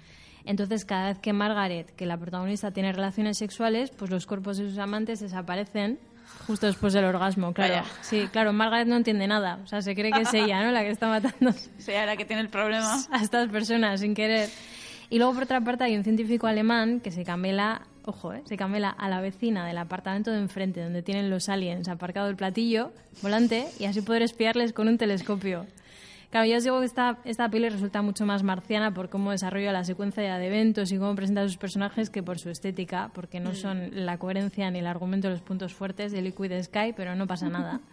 Speaker 7: Entonces, cada vez que Margaret, que la protagonista, tiene relaciones sexuales, pues los cuerpos de sus amantes desaparecen justo después del orgasmo, claro.
Speaker 4: Vaya.
Speaker 7: Sí, claro, Margaret no entiende nada. O sea, se cree que es ella, ¿no? La que está matando
Speaker 4: Sea la que tiene el problema.
Speaker 7: a estas personas sin querer. Y luego, por otra parte, hay un científico alemán que se camela, ojo, ¿eh? se camela a la vecina del apartamento de enfrente, donde tienen los aliens aparcado el platillo volante, y así poder espiarles con un telescopio. Claro, yo os digo que esta, esta peli resulta mucho más marciana por cómo desarrolla la secuencia de eventos y cómo presenta a sus personajes que por su estética, porque no son la coherencia ni el argumento los puntos fuertes de Liquid Sky, pero no pasa nada.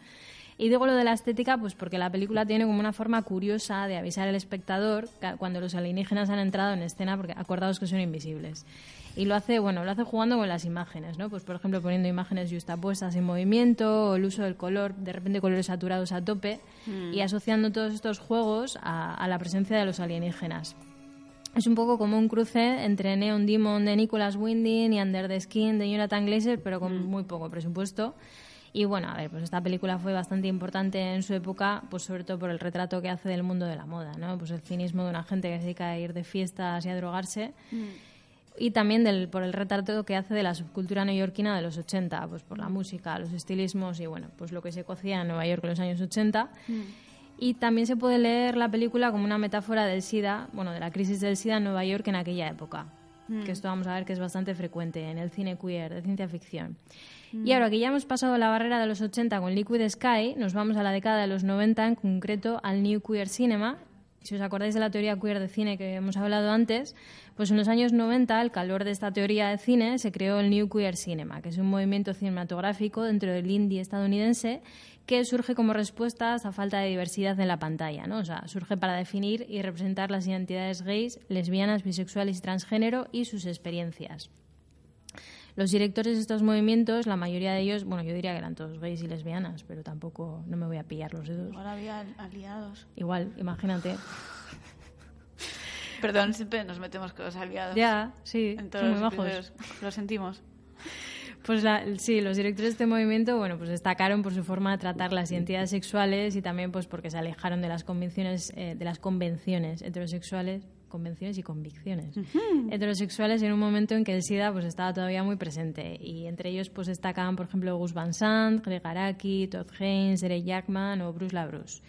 Speaker 7: Y digo lo de la estética, pues porque la película tiene como una forma curiosa de avisar al espectador cuando los alienígenas han entrado en escena, porque acordados que son invisibles. Y lo hace, bueno, lo hace jugando con las imágenes, ¿no? Pues por ejemplo poniendo imágenes justapuestas en movimiento, o el uso del color, de repente colores saturados a tope, y asociando todos estos juegos a, a la presencia de los alienígenas. Es un poco como un cruce entre Neon Demon de Nicholas Winding y Under the Skin de Jonathan Glazer, pero con muy poco presupuesto. Y bueno, a ver, pues esta película fue bastante importante en su época, pues sobre todo por el retrato que hace del mundo de la moda, ¿no? Pues el cinismo de una gente que se dedica a ir de fiestas y a drogarse. Y también del, por el retrato que hace de la subcultura neoyorquina de los 80, pues por la música, los estilismos y bueno, pues lo que se cocía en Nueva York en los años 80. Y también se puede leer la película como una metáfora del SIDA, bueno, de la crisis del SIDA en Nueva York en aquella época. Que esto vamos a ver que es bastante frecuente en el cine queer, de ciencia ficción. Y ahora que ya hemos pasado la barrera de los 80 con Liquid Sky, nos vamos a la década de los 90, en concreto al New Queer Cinema. Si os acordáis de la teoría queer de cine que hemos hablado antes, pues en los años 90, al calor de esta teoría de cine, se creó el New Queer Cinema, que es un movimiento cinematográfico dentro del indie estadounidense que surge como respuesta a esta falta de diversidad en la pantalla, ¿no? O sea, surge para definir y representar las identidades gays, lesbianas, bisexuales y transgénero y sus experiencias. Los directores de estos movimientos, la mayoría de ellos, bueno, yo diría que eran todos gays y lesbianas, pero tampoco no me voy a pillar los dedos.
Speaker 4: Ahora había aliados.
Speaker 7: Igual, imagínate.
Speaker 4: Perdón, siempre nos metemos con los aliados.
Speaker 7: Ya, sí,
Speaker 4: En
Speaker 7: son
Speaker 4: todos
Speaker 7: muy
Speaker 4: los episodios. Lo sentimos.
Speaker 7: Pues la- sí, los directores de este movimiento, bueno, pues destacaron por su forma de tratar las identidades sexuales y también pues porque se alejaron de las convenciones, eh, de las convenciones heterosexuales, convenciones y convicciones heterosexuales en un momento en que el SIDA pues estaba todavía muy presente y entre ellos pues destacaban por ejemplo Gus Van Sant, Greg Araki, Todd Haynes, Eric Jackman o Bruce LaBruce.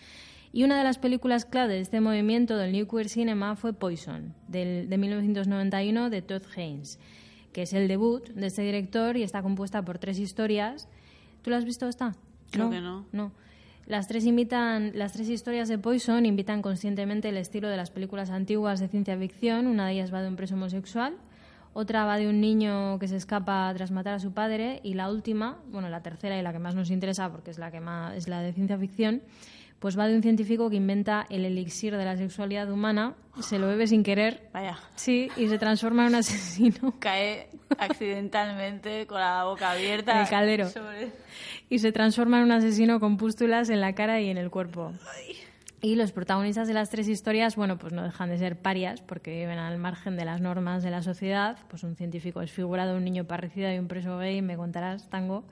Speaker 7: Y una de las películas clave de este movimiento del New Queer Cinema fue Poison, del, de 1991 de Todd Haynes, que es el debut de este director y está compuesta por tres historias. ¿Tú la has visto esta?
Speaker 4: Creo que no.
Speaker 7: No. Las tres, imitan, las tres historias de Poison invitan conscientemente el estilo de las películas antiguas de ciencia ficción. Una de ellas va de un preso homosexual, otra va de un niño que se escapa tras matar a su padre y la última, bueno, la tercera y la que más nos interesa porque es la que más es la de ciencia ficción, pues va de un científico que inventa el elixir de la sexualidad humana, se lo bebe sin querer,
Speaker 4: Vaya.
Speaker 7: sí, y se transforma en un asesino.
Speaker 4: Cae accidentalmente con la boca abierta.
Speaker 7: En el caldero.
Speaker 4: sobre-
Speaker 7: y se transforma en un asesino con pústulas en la cara y en el cuerpo. Y los protagonistas de las tres historias, bueno, pues no dejan de ser parias porque viven al margen de las normas de la sociedad. Pues un científico desfigurado, un niño parricido y un preso gay, me contarás, tango.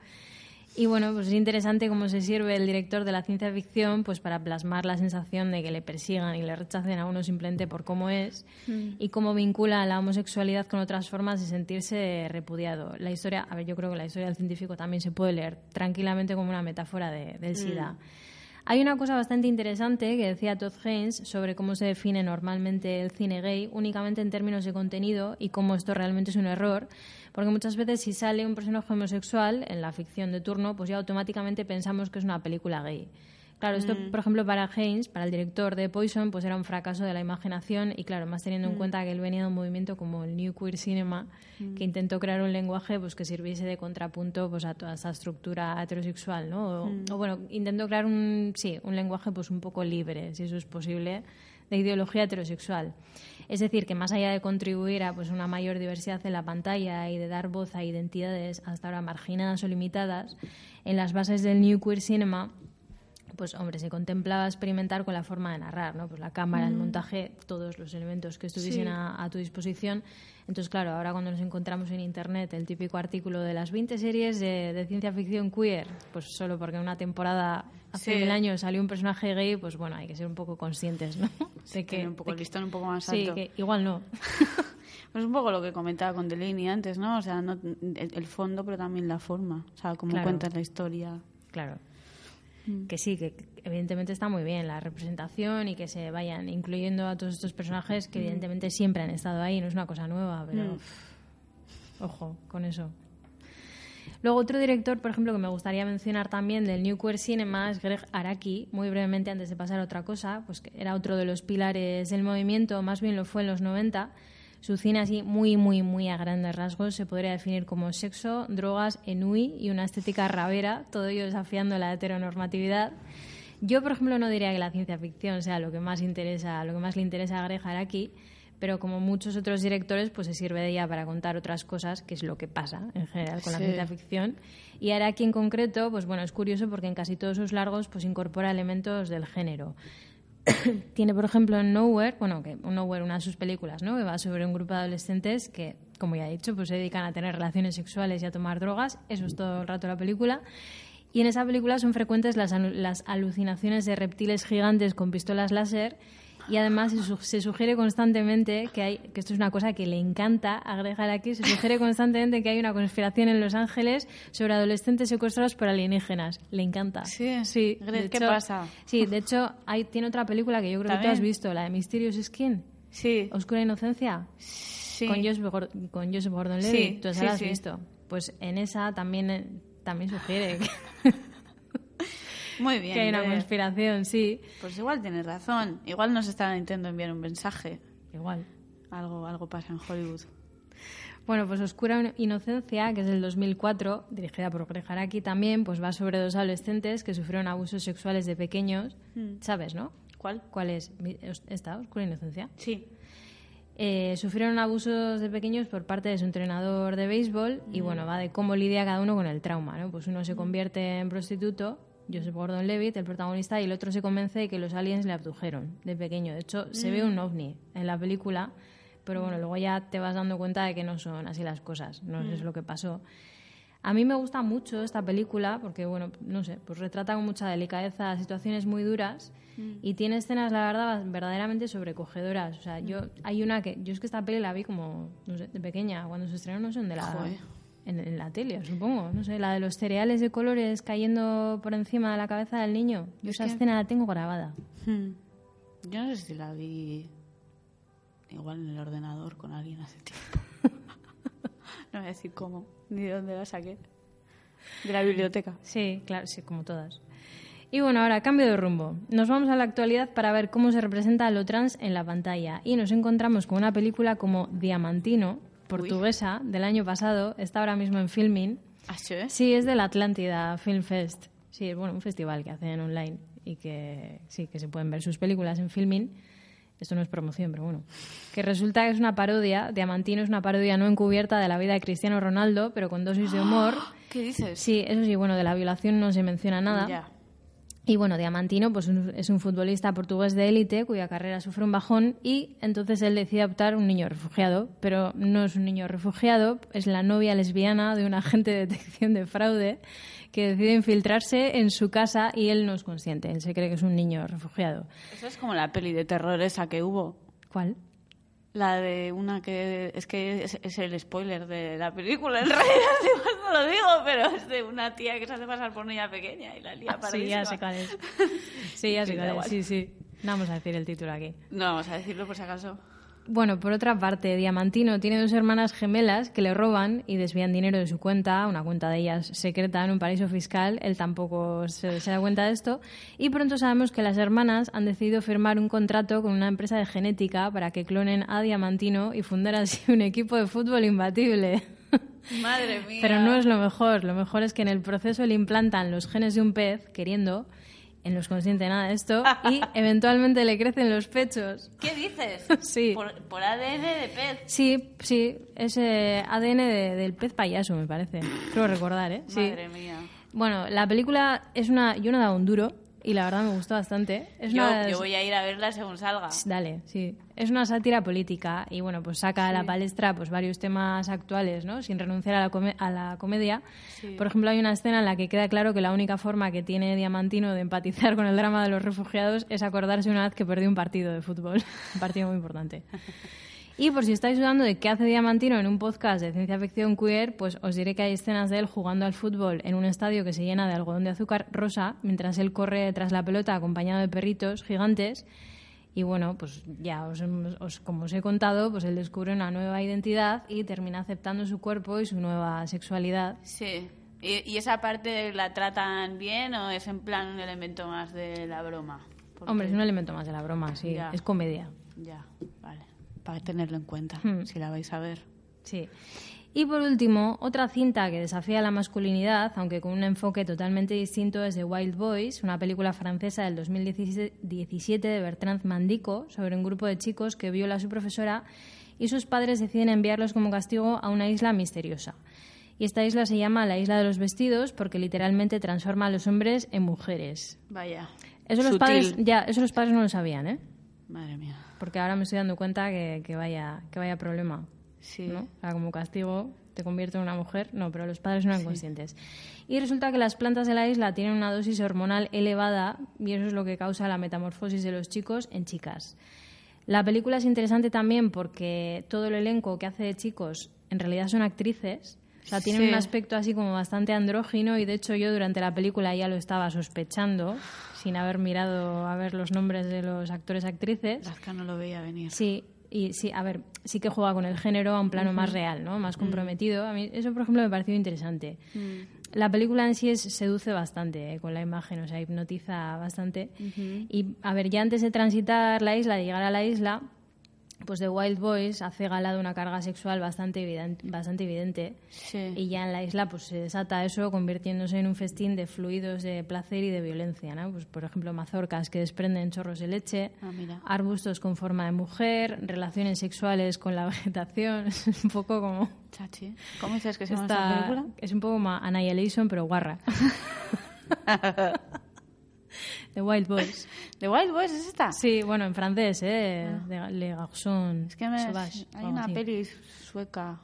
Speaker 7: Y bueno, pues es interesante cómo se sirve el director de la ciencia ficción pues para plasmar la sensación de que le persigan y le rechacen a uno simplemente por cómo es y cómo vincula la homosexualidad con otras formas de sentirse repudiado. La historia, a ver, yo creo que la historia del científico también se puede leer tranquilamente como una metáfora de- del SIDA. Hay una cosa bastante interesante que decía Todd Haynes sobre cómo se define normalmente el cine gay únicamente en términos de contenido y cómo esto realmente es un error, porque muchas veces si sale un personaje homosexual en la ficción de turno, pues ya automáticamente pensamos que es una película gay. Claro, esto, por ejemplo, para Haynes, para el director de Poison, pues era un fracaso de la imaginación y claro, más teniendo en cuenta que él venía de un movimiento como el New Queer Cinema, que intentó crear un lenguaje pues que sirviese de contrapunto pues a toda esa estructura heterosexual, ¿no? O, o, bueno, intentó crear un sí, un lenguaje pues un poco libre, si eso es posible, de ideología heterosexual. Es decir, que más allá de contribuir a pues una mayor diversidad en la pantalla y de dar voz a identidades hasta ahora marginadas o limitadas, en las bases del New Queer Cinema pues hombre, se contemplaba experimentar con la forma de narrar, ¿no? Pues la cámara, el montaje, todos los elementos que estuviesen
Speaker 4: Sí.
Speaker 7: a, a tu disposición. Entonces, claro, ahora cuando nos encontramos en internet el típico artículo de las 20 series de, de ciencia ficción queer, pues solo porque una temporada hace
Speaker 4: Sí.
Speaker 7: mil años salió un personaje gay, pues bueno, hay que ser un poco conscientes, ¿no? De
Speaker 4: Tener un poco
Speaker 7: de
Speaker 4: el listón un poco más
Speaker 7: Sí,
Speaker 4: alto.
Speaker 7: que igual no.
Speaker 4: Pues un poco lo que comentaba con Delaney antes, ¿no? O sea, no, el, el fondo, pero también la forma. O sea, cómo
Speaker 7: Claro.
Speaker 4: cuentas la historia.
Speaker 7: Claro.
Speaker 4: Mm.
Speaker 7: Que sí, que evidentemente está muy bien la representación y que se vayan incluyendo a todos estos personajes que
Speaker 4: Mm.
Speaker 7: evidentemente siempre han estado ahí, no es una cosa nueva, pero
Speaker 4: Mm.
Speaker 7: ojo con eso. Luego otro director, por ejemplo, que me gustaría mencionar también del New Queer Cinema es Greg Araki, muy brevemente antes de pasar a otra cosa, pues que era otro de los pilares del movimiento, más bien lo fue en los 90. Su cine así muy, muy, muy a grandes rasgos se podría definir como sexo, drogas, enui y una estética rabera, todo ello desafiando la heteronormatividad. Yo, por ejemplo, no diría que la ciencia ficción sea lo que más interesa, lo que más le interesa a Greg Araki, pero como muchos otros directores, pues se sirve de ella para contar otras cosas, que es lo que pasa en general con la ciencia ficción. Y Araki en concreto, pues bueno, es curioso porque en casi todos sus largos pues incorpora elementos del género. Tiene, por ejemplo, en Nowhere, bueno, que Nowhere, una de sus películas, ¿no? Que va sobre un grupo de adolescentes que, como ya he dicho, pues se dedican a tener relaciones sexuales y a tomar drogas. Eso es todo el rato la película. Y en esa película son frecuentes las, las alucinaciones de reptiles gigantes con pistolas láser y además se, su- se sugiere constantemente que hay, que esto es una cosa que le encanta agregar aquí, se sugiere constantemente que hay una conspiración en Los Ángeles sobre adolescentes secuestrados por alienígenas. Le encanta.
Speaker 4: Sí,
Speaker 7: sí.
Speaker 4: ¿qué
Speaker 7: hecho-
Speaker 4: pasa?
Speaker 7: Sí, de hecho, hay, tiene otra película que yo creo que tú has visto, la de Mysterious Skin.
Speaker 4: Sí.
Speaker 7: Oscura Inocencia.
Speaker 4: Sí.
Speaker 7: Con Joseph, Gor- con Joseph.
Speaker 4: Sí,
Speaker 7: Tú esa
Speaker 4: sí,
Speaker 7: la has visto. Pues en esa también, eh, también sugiere que,
Speaker 4: Muy bien.
Speaker 7: que hay una conspiración, sí.
Speaker 4: Pues igual tienes razón. Igual nos están intentando enviar un mensaje.
Speaker 7: Igual.
Speaker 4: Algo, algo pasa en Hollywood.
Speaker 7: Bueno, pues Oscura Inocencia, que es del 2004, dirigida por Greg también, pues va sobre dos adolescentes que sufrieron abusos sexuales de pequeños.
Speaker 4: Mm.
Speaker 7: ¿Sabes, no?
Speaker 4: ¿Cuál?
Speaker 7: ¿Cuál es? ¿Esta, Oscura Inocencia?
Speaker 4: Sí.
Speaker 7: Eh, sufrieron abusos de pequeños por parte de su entrenador de béisbol y bueno, va de cómo lidia cada uno con el trauma, ¿no? Pues uno se convierte en prostituto, Joseph Gordon-Levitt, el protagonista, y el otro se convence de que los aliens le abdujeron de pequeño. De hecho, se ve
Speaker 4: Mm.
Speaker 7: un ovni en la película, pero bueno, luego ya te vas dando cuenta de que no son así las cosas, no
Speaker 4: Mm.
Speaker 7: es lo que pasó. A mí me gusta mucho esta película porque, bueno, no sé, pues retrata con mucha delicadeza situaciones muy duras
Speaker 4: Mm.
Speaker 7: y tiene escenas, la verdad, verdaderamente sobrecogedoras. O sea, yo hay una que yo es que esta peli la vi como, no sé, de pequeña, cuando se estrenó, no sé dónde la
Speaker 4: Joder.
Speaker 7: En, en la tele, supongo, no sé, la de los cereales de colores cayendo por encima de la cabeza del niño. Yo
Speaker 4: Es
Speaker 7: esa
Speaker 4: que-
Speaker 7: escena la tengo grabada.
Speaker 4: Hmm. Yo no sé si la vi igual en el ordenador con alguien hace tiempo. no voy a decir cómo, ni de dónde la saqué. De la biblioteca.
Speaker 7: Sí, claro, sí, como todas. Y bueno, ahora cambio de rumbo. Nos vamos a la actualidad para ver cómo se representa a lo trans en la pantalla. Y nos encontramos con una película como Diamantino, portuguesa, del año pasado. Está ahora mismo en filming.
Speaker 4: ¿Ah, sí?
Speaker 7: Sí, es del Atlántida Film Fest. Sí, es bueno, un festival que hacen online y que sí, que se pueden ver sus películas en filming. Esto no es promoción, pero bueno. Que resulta que es una parodia, Diamantino es una parodia no encubierta de la vida de Cristiano Ronaldo, pero con dosis de humor.
Speaker 4: ¿Qué dices?
Speaker 7: Sí, eso sí, bueno, de la violación no se menciona nada.
Speaker 4: Ya.
Speaker 7: Y bueno, Diamantino pues, un- es un futbolista portugués de élite cuya carrera sufre un bajón y entonces él decide optar un niño refugiado, pero no es un niño refugiado, es la novia lesbiana de un agente de detección de fraude que decide infiltrarse en su casa y él no es consciente, él se cree que es un niño refugiado.
Speaker 4: Eso es como la peli de terror esa que hubo.
Speaker 7: ¿Cuál?
Speaker 4: La de una que es que es, es el spoiler de la película, en realidad no lo digo, pero es de una tía que se hace pasar por niña pequeña y la lía
Speaker 7: Ah, sí, ya sé cuál es. Sí, ya sé cuál es. Sí, sí. No vamos a decir el título aquí.
Speaker 4: No vamos a decirlo por si acaso.
Speaker 7: Bueno, por otra parte, Diamantino tiene dos hermanas gemelas que le roban y desvían dinero de su cuenta, una cuenta de ellas secreta en un paraíso fiscal. Él tampoco se, se da cuenta de esto. Y pronto sabemos que las hermanas han decidido firmar un contrato con una empresa de genética para que clonen a Diamantino y fundar así un equipo de fútbol imbatible.
Speaker 4: Madre mía.
Speaker 7: Pero no es lo mejor. Lo mejor es que en el proceso le implantan los genes de un pez, queriendo. No es consciente nada de esto. Y eventualmente le crecen los pechos.
Speaker 4: ¿Qué dices?
Speaker 7: Sí.
Speaker 4: Por, por ADN de pez.
Speaker 7: Sí, sí, es eh, ADN de- del pez payaso, me parece. Creo recordar, ¿eh? Sí.
Speaker 4: Madre mía.
Speaker 7: Bueno, la película es una... Yo no he dado un duro y la verdad me gustó bastante. Es
Speaker 4: Yo,
Speaker 7: una-
Speaker 4: yo voy a ir a verla según salga.
Speaker 7: Dale, sí. Es una sátira política y bueno, pues saca a la palestra pues varios temas actuales, ¿no? Sin renunciar a la, come- a la comedia.
Speaker 4: Sí.
Speaker 7: Por ejemplo, hay una escena en la que queda claro que la única forma que tiene Diamantino de empatizar con el drama de los refugiados es acordarse una vez que perdió un partido de fútbol, un partido muy importante. Y por si estáis dudando de qué hace Diamantino en un podcast de ciencia ficción queer, pues os diré que hay escenas de él jugando al fútbol en un estadio que se llena de algodón de azúcar rosa, mientras él corre tras la pelota acompañado de perritos gigantes. Y bueno, pues ya os, os- como os he contado, pues él descubre una nueva identidad y termina aceptando su cuerpo y su nueva sexualidad.
Speaker 4: Sí. ¿Y, y esa parte la tratan bien o es en plan un elemento más de la broma? Porque-
Speaker 7: Hombre, es un elemento más de la broma, sí,
Speaker 4: Ya.
Speaker 7: es comedia.
Speaker 4: Ya, vale. Para tenerlo en cuenta,
Speaker 7: Hmm.
Speaker 4: si la vais a ver.
Speaker 7: Sí. Y por último, otra cinta que desafía la masculinidad, aunque con un enfoque totalmente distinto, es The Wild Boys, una película francesa del 2017 de Bertrand Mandico sobre un grupo de chicos que viola a su profesora y sus padres deciden enviarlos como castigo a una isla misteriosa. Y esta isla se llama la Isla de los Vestidos porque literalmente transforma a los hombres en mujeres.
Speaker 4: Vaya.
Speaker 7: Eso los
Speaker 4: Sutil.
Speaker 7: padres, ya, eso los padres no lo sabían, ¿eh?
Speaker 4: Madre mía.
Speaker 7: Porque ahora me estoy dando cuenta que, que vaya, que vaya problema.
Speaker 4: Sí.
Speaker 7: ¿no? O sea, como castigo te convierte en una mujer. No, pero los padres no eran conscientes. Y resulta que las plantas de la isla tienen una dosis hormonal elevada y eso es lo que causa la metamorfosis de los chicos en chicas. La película es interesante también porque todo el elenco que hace de chicos en realidad son actrices. O sea, tienen
Speaker 4: Sí.
Speaker 7: un aspecto así como bastante andrógino y de hecho yo durante la película ya lo estaba sospechando sin haber mirado a ver los nombres de los actores actrices.
Speaker 4: Lazca no lo veía venir.
Speaker 7: Sí, y sí, a ver, sí que juega con el género a un plano más real, ¿no? Más comprometido. A mí eso, por ejemplo, me pareció interesante. La película en sí es, seduce bastante eh, con la imagen, o sea, hipnotiza bastante. Y, a ver, ya antes de transitar la isla, de llegar a la isla, pues The Wild Boys hace gala de una carga sexual bastante evidente, bastante evidente.
Speaker 4: Sí.
Speaker 7: Y ya en la isla pues se desata eso convirtiéndose en un festín de fluidos de placer y de violencia, ¿no? Pues por ejemplo mazorcas que desprenden chorros de leche,
Speaker 4: Ah,
Speaker 7: arbustos con forma de mujer, relaciones sexuales con la vegetación, es un poco como
Speaker 4: Chachi. ¿Cómo dices que se llama
Speaker 7: esta-
Speaker 4: película?
Speaker 7: es un poco como Annihilation pero guarra. The Wild Boys.
Speaker 4: ¿The Wild Boys es esta?
Speaker 7: Sí, bueno, en francés, ¿eh? De Le Garçon
Speaker 4: Es que me,
Speaker 7: Sauvage,
Speaker 4: hay una
Speaker 7: así.
Speaker 4: peli sueca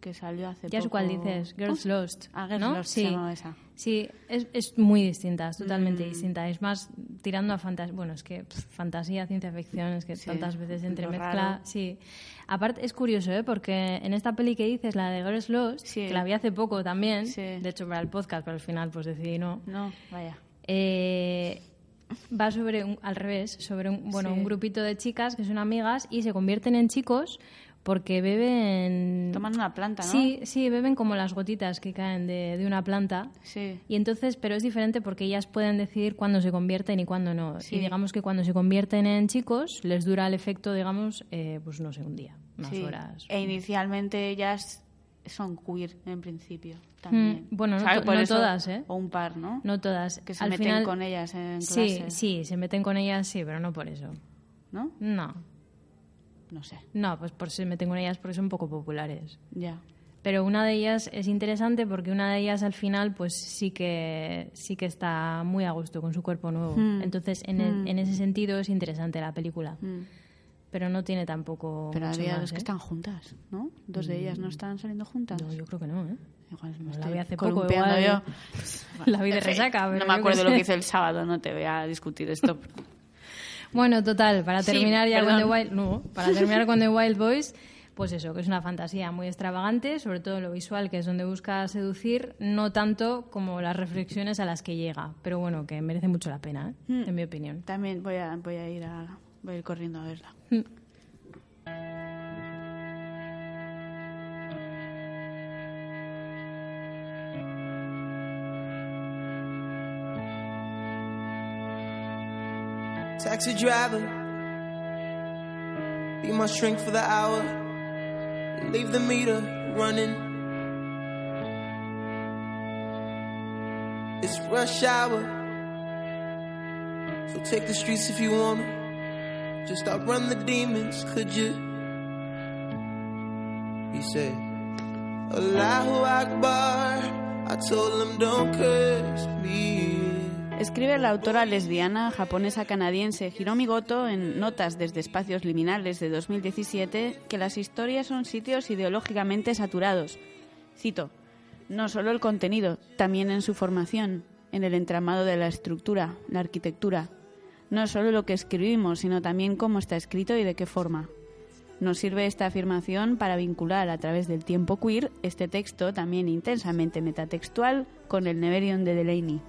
Speaker 4: que salió hace
Speaker 7: Ya
Speaker 4: poco.
Speaker 7: cuál dices, Girls. Lost.
Speaker 4: Ah, Girls
Speaker 7: ¿no?
Speaker 4: Lost
Speaker 7: sí.
Speaker 4: se esa.
Speaker 7: Sí, es, es muy distinta, es totalmente
Speaker 4: Mm.
Speaker 7: distinta. Es más tirando a fantasía. Bueno, es que pff, fantasía, ciencia ficción, es que
Speaker 4: Sí,
Speaker 7: tantas veces entremezcla. Sí. Aparte, es curioso, ¿eh? Porque en esta peli que dices, la de Girls Lost,
Speaker 4: Sí.
Speaker 7: que la vi hace poco también,
Speaker 4: Sí.
Speaker 7: de hecho para el podcast, pero al final pues decidí no.
Speaker 4: No, vaya.
Speaker 7: Eh, va sobre un- al revés, sobre un, bueno,
Speaker 4: Sí.
Speaker 7: un grupito de chicas que son amigas y se convierten en chicos porque beben
Speaker 4: Toman una planta, ¿no?
Speaker 7: Sí, sí, beben como las gotitas que caen de, de una planta.
Speaker 4: Sí.
Speaker 7: Y entonces, pero es diferente porque ellas pueden decidir cuándo se convierten y cuándo no.
Speaker 4: Sí.
Speaker 7: Y digamos que cuando se convierten en chicos, les dura el efecto, digamos, eh, pues no sé, un día, unas
Speaker 4: Sí.
Speaker 7: horas.
Speaker 4: E inicialmente ellas son queer en principio también.
Speaker 7: Mm, bueno, no to- no
Speaker 4: eso-
Speaker 7: todas, ¿eh?
Speaker 4: O un par, ¿no?
Speaker 7: No todas.
Speaker 4: Que se
Speaker 7: Al
Speaker 4: meten
Speaker 7: final-
Speaker 4: con ellas en
Speaker 7: Sí,
Speaker 4: clase.
Speaker 7: sí, se meten con ellas, sí, pero no por eso.
Speaker 4: ¿No?
Speaker 7: No,
Speaker 4: No sé.
Speaker 7: no, pues por se meten con ellas porque son poco populares.
Speaker 4: Ya.
Speaker 7: Pero una de ellas es interesante porque una de ellas al final pues sí que sí que está muy a gusto con su cuerpo nuevo.
Speaker 4: Hmm.
Speaker 7: Entonces en, el-
Speaker 4: Hmm.
Speaker 7: en ese sentido es interesante la película.
Speaker 4: Mm.
Speaker 7: Pero no tiene tampoco
Speaker 4: Pero había dos que
Speaker 7: ¿eh?
Speaker 4: están juntas, ¿no? Dos de ellas no están saliendo juntas.
Speaker 7: No, yo creo que no, ¿eh?
Speaker 4: Igual me
Speaker 7: la
Speaker 4: estoy
Speaker 7: vi hace poco,
Speaker 4: columpiando
Speaker 7: igual.
Speaker 4: yo.
Speaker 7: La vi de resaca, pero
Speaker 4: No me acuerdo lo que hice el sábado, no te voy a discutir esto.
Speaker 7: Bueno, total, para
Speaker 4: Sí,
Speaker 7: terminar ya con
Speaker 4: perdón.
Speaker 7: The Wild, no, para terminar con The Wild Boys, pues eso, que es una fantasía muy extravagante, sobre todo lo visual, que es donde busca seducir, no tanto como las reflexiones a las que llega, pero bueno, que merece mucho la pena, ¿eh?
Speaker 4: Mm.
Speaker 7: en mi opinión.
Speaker 4: También voy a, voy a ir a voy a ir corriendo a verla.
Speaker 8: Taxi driver, be my shrink for the hour. Leave the meter running. It's rush hour, so take the streets if you wanna. Just outrun the demons, could you?
Speaker 4: Escribe la autora lesbiana japonesa canadiense Hiromi Goto en Notas desde Espacios Liminales de 2017 que las historias son sitios ideológicamente saturados. Cito, no solo el contenido, también en su formación, en el entramado de la estructura, la arquitectura. No solo lo que escribimos, sino también cómo está escrito y de qué forma. Nos sirve esta afirmación para vincular a través del tiempo queer este texto, también intensamente metatextual, con el Neverion de Delaney.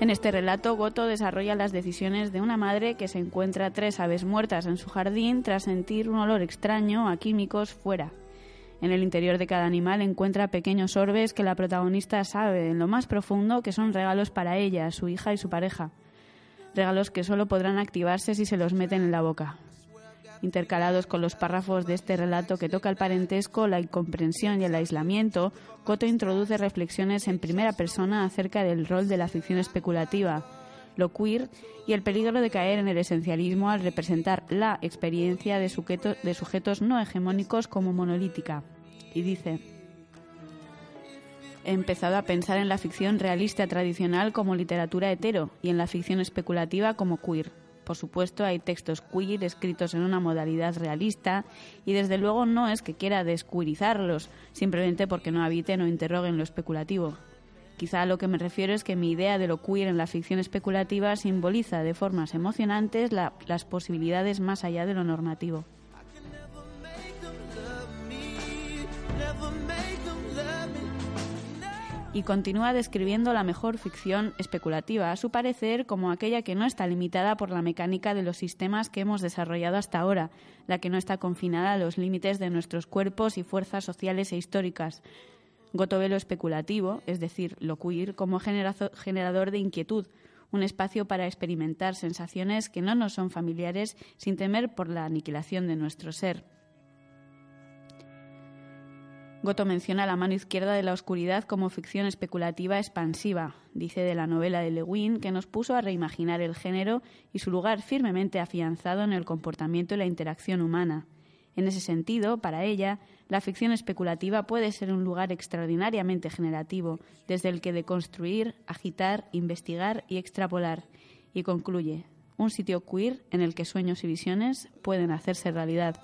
Speaker 4: En este relato, Goto desarrolla las decisiones de una madre que se encuentra tres aves muertas en su jardín tras sentir un olor extraño a químicos fuera. En el interior de cada animal encuentra pequeños orbes que la protagonista sabe en lo más profundo que son regalos para ella, su hija y su pareja. Regalos que solo podrán activarse si se los meten en la boca. Intercalados con los párrafos de este relato que toca el parentesco, la incomprensión y el aislamiento, Goto introduce reflexiones en primera persona acerca del rol de la ficción especulativa, lo queer y el peligro de caer en el esencialismo al representar la experiencia de, sujeto- de sujetos no hegemónicos como monolítica. Y dice, he empezado a pensar en la ficción realista tradicional como literatura hetero y en la ficción especulativa como queer. Por supuesto, hay textos queer escritos en una modalidad realista y desde luego no es que quiera descuirizarlos, simplemente porque no habiten o interroguen lo especulativo. Quizá a lo que me refiero es que mi idea de lo queer en la ficción especulativa simboliza de formas emocionantes la- las posibilidades más allá de lo normativo. Y continúa describiendo la mejor ficción especulativa, a su parecer, como aquella que no está limitada por la mecánica de los sistemas que hemos desarrollado hasta ahora, la que no está confinada a los límites de nuestros cuerpos y fuerzas sociales e históricas. Goto ve lo especulativo, es decir, lo queer, como generador de inquietud, un espacio para experimentar sensaciones que no nos son familiares sin temer por la aniquilación de nuestro ser. Goto menciona la mano izquierda de la oscuridad como ficción especulativa expansiva. Dice de la novela de Lewin que nos puso a reimaginar el género y su lugar firmemente afianzado en el comportamiento y la interacción humana. En ese sentido, para ella, la ficción especulativa puede ser un lugar extraordinariamente generativo, desde el que deconstruir, agitar, investigar y extrapolar. Y concluye, un sitio queer en el que sueños y visiones pueden hacerse realidad.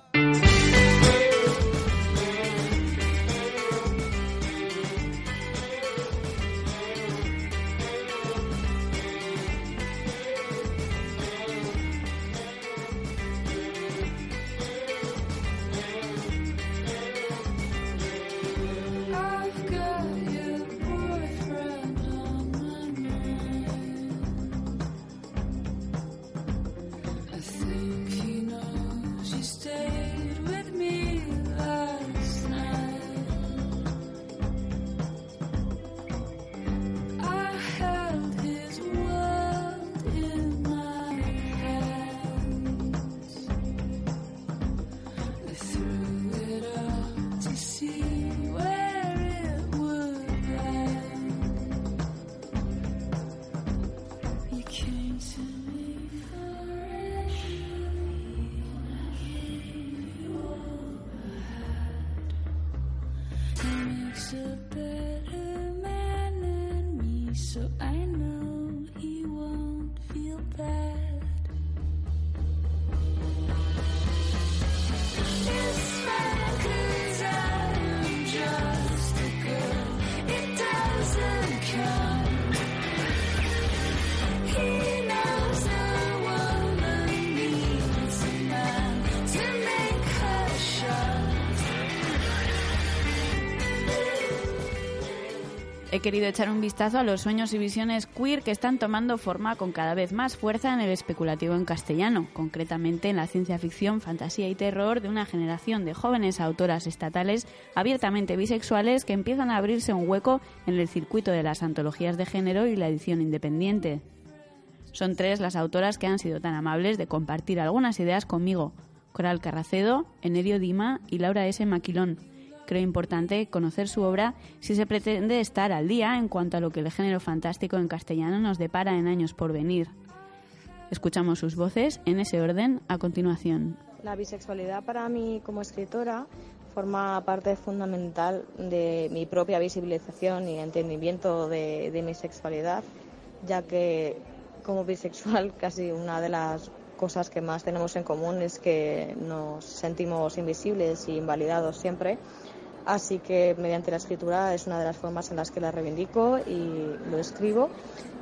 Speaker 4: Querido echar un vistazo a los sueños y visiones queer que están tomando forma con cada vez más fuerza en el especulativo en castellano, concretamente en la ciencia ficción, fantasía y terror de una generación de jóvenes autoras estatales abiertamente bisexuales que empiezan a abrirse un hueco en el circuito de las antologías de género y la edición independiente. Son tres las autoras que han sido tan amables de compartir algunas ideas conmigo. Coral Carracedo, Enerio Dima y Laura S. Maquilón. Creo importante conocer su obra si se pretende estar al día en cuanto a lo que el género fantástico en castellano nos depara en años por venir. Escuchamos sus voces en ese orden a continuación.
Speaker 9: La bisexualidad para mí como escritora forma parte fundamental de mi propia visibilización y entendimiento de, mi sexualidad, ya que como bisexual casi una de las cosas que más tenemos en común es que nos sentimos invisibles y invalidados siempre. Así que mediante la escritura es una de las formas en las que la reivindico y lo escribo.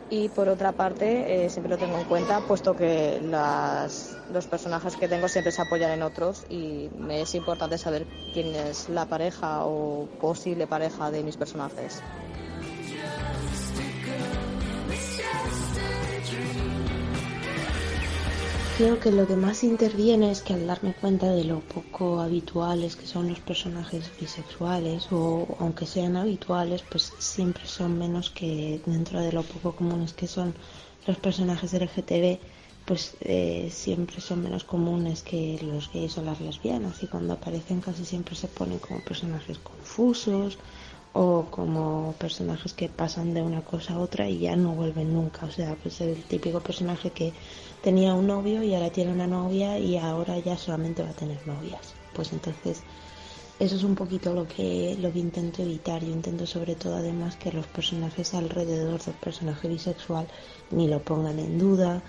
Speaker 9: Y por otra parte, eh, siempre lo tengo en cuenta, puesto que los personajes que tengo siempre se apoyan en otros y me es importante saber quién es la pareja o posible pareja de mis personajes.
Speaker 10: Creo que lo que más interviene es que al darme cuenta de lo poco habituales que son los personajes bisexuales, o aunque sean habituales, pues siempre son menos que dentro de lo poco comunes que son los personajes LGTB, pues eh, siempre son menos comunes que los gays o las lesbianas, y cuando aparecen casi siempre se ponen como personajes confusos o como personajes que pasan de una cosa a otra y ya no vuelven nunca. O sea, pues el típico personaje que tenía un novio y ahora tiene una novia y ahora ya solamente va a tener novias. Pues entonces eso es un poquito lo que lo que intento evitar. Yo intento sobre todo además que los personajes alrededor del personaje bisexual ni lo pongan en duda,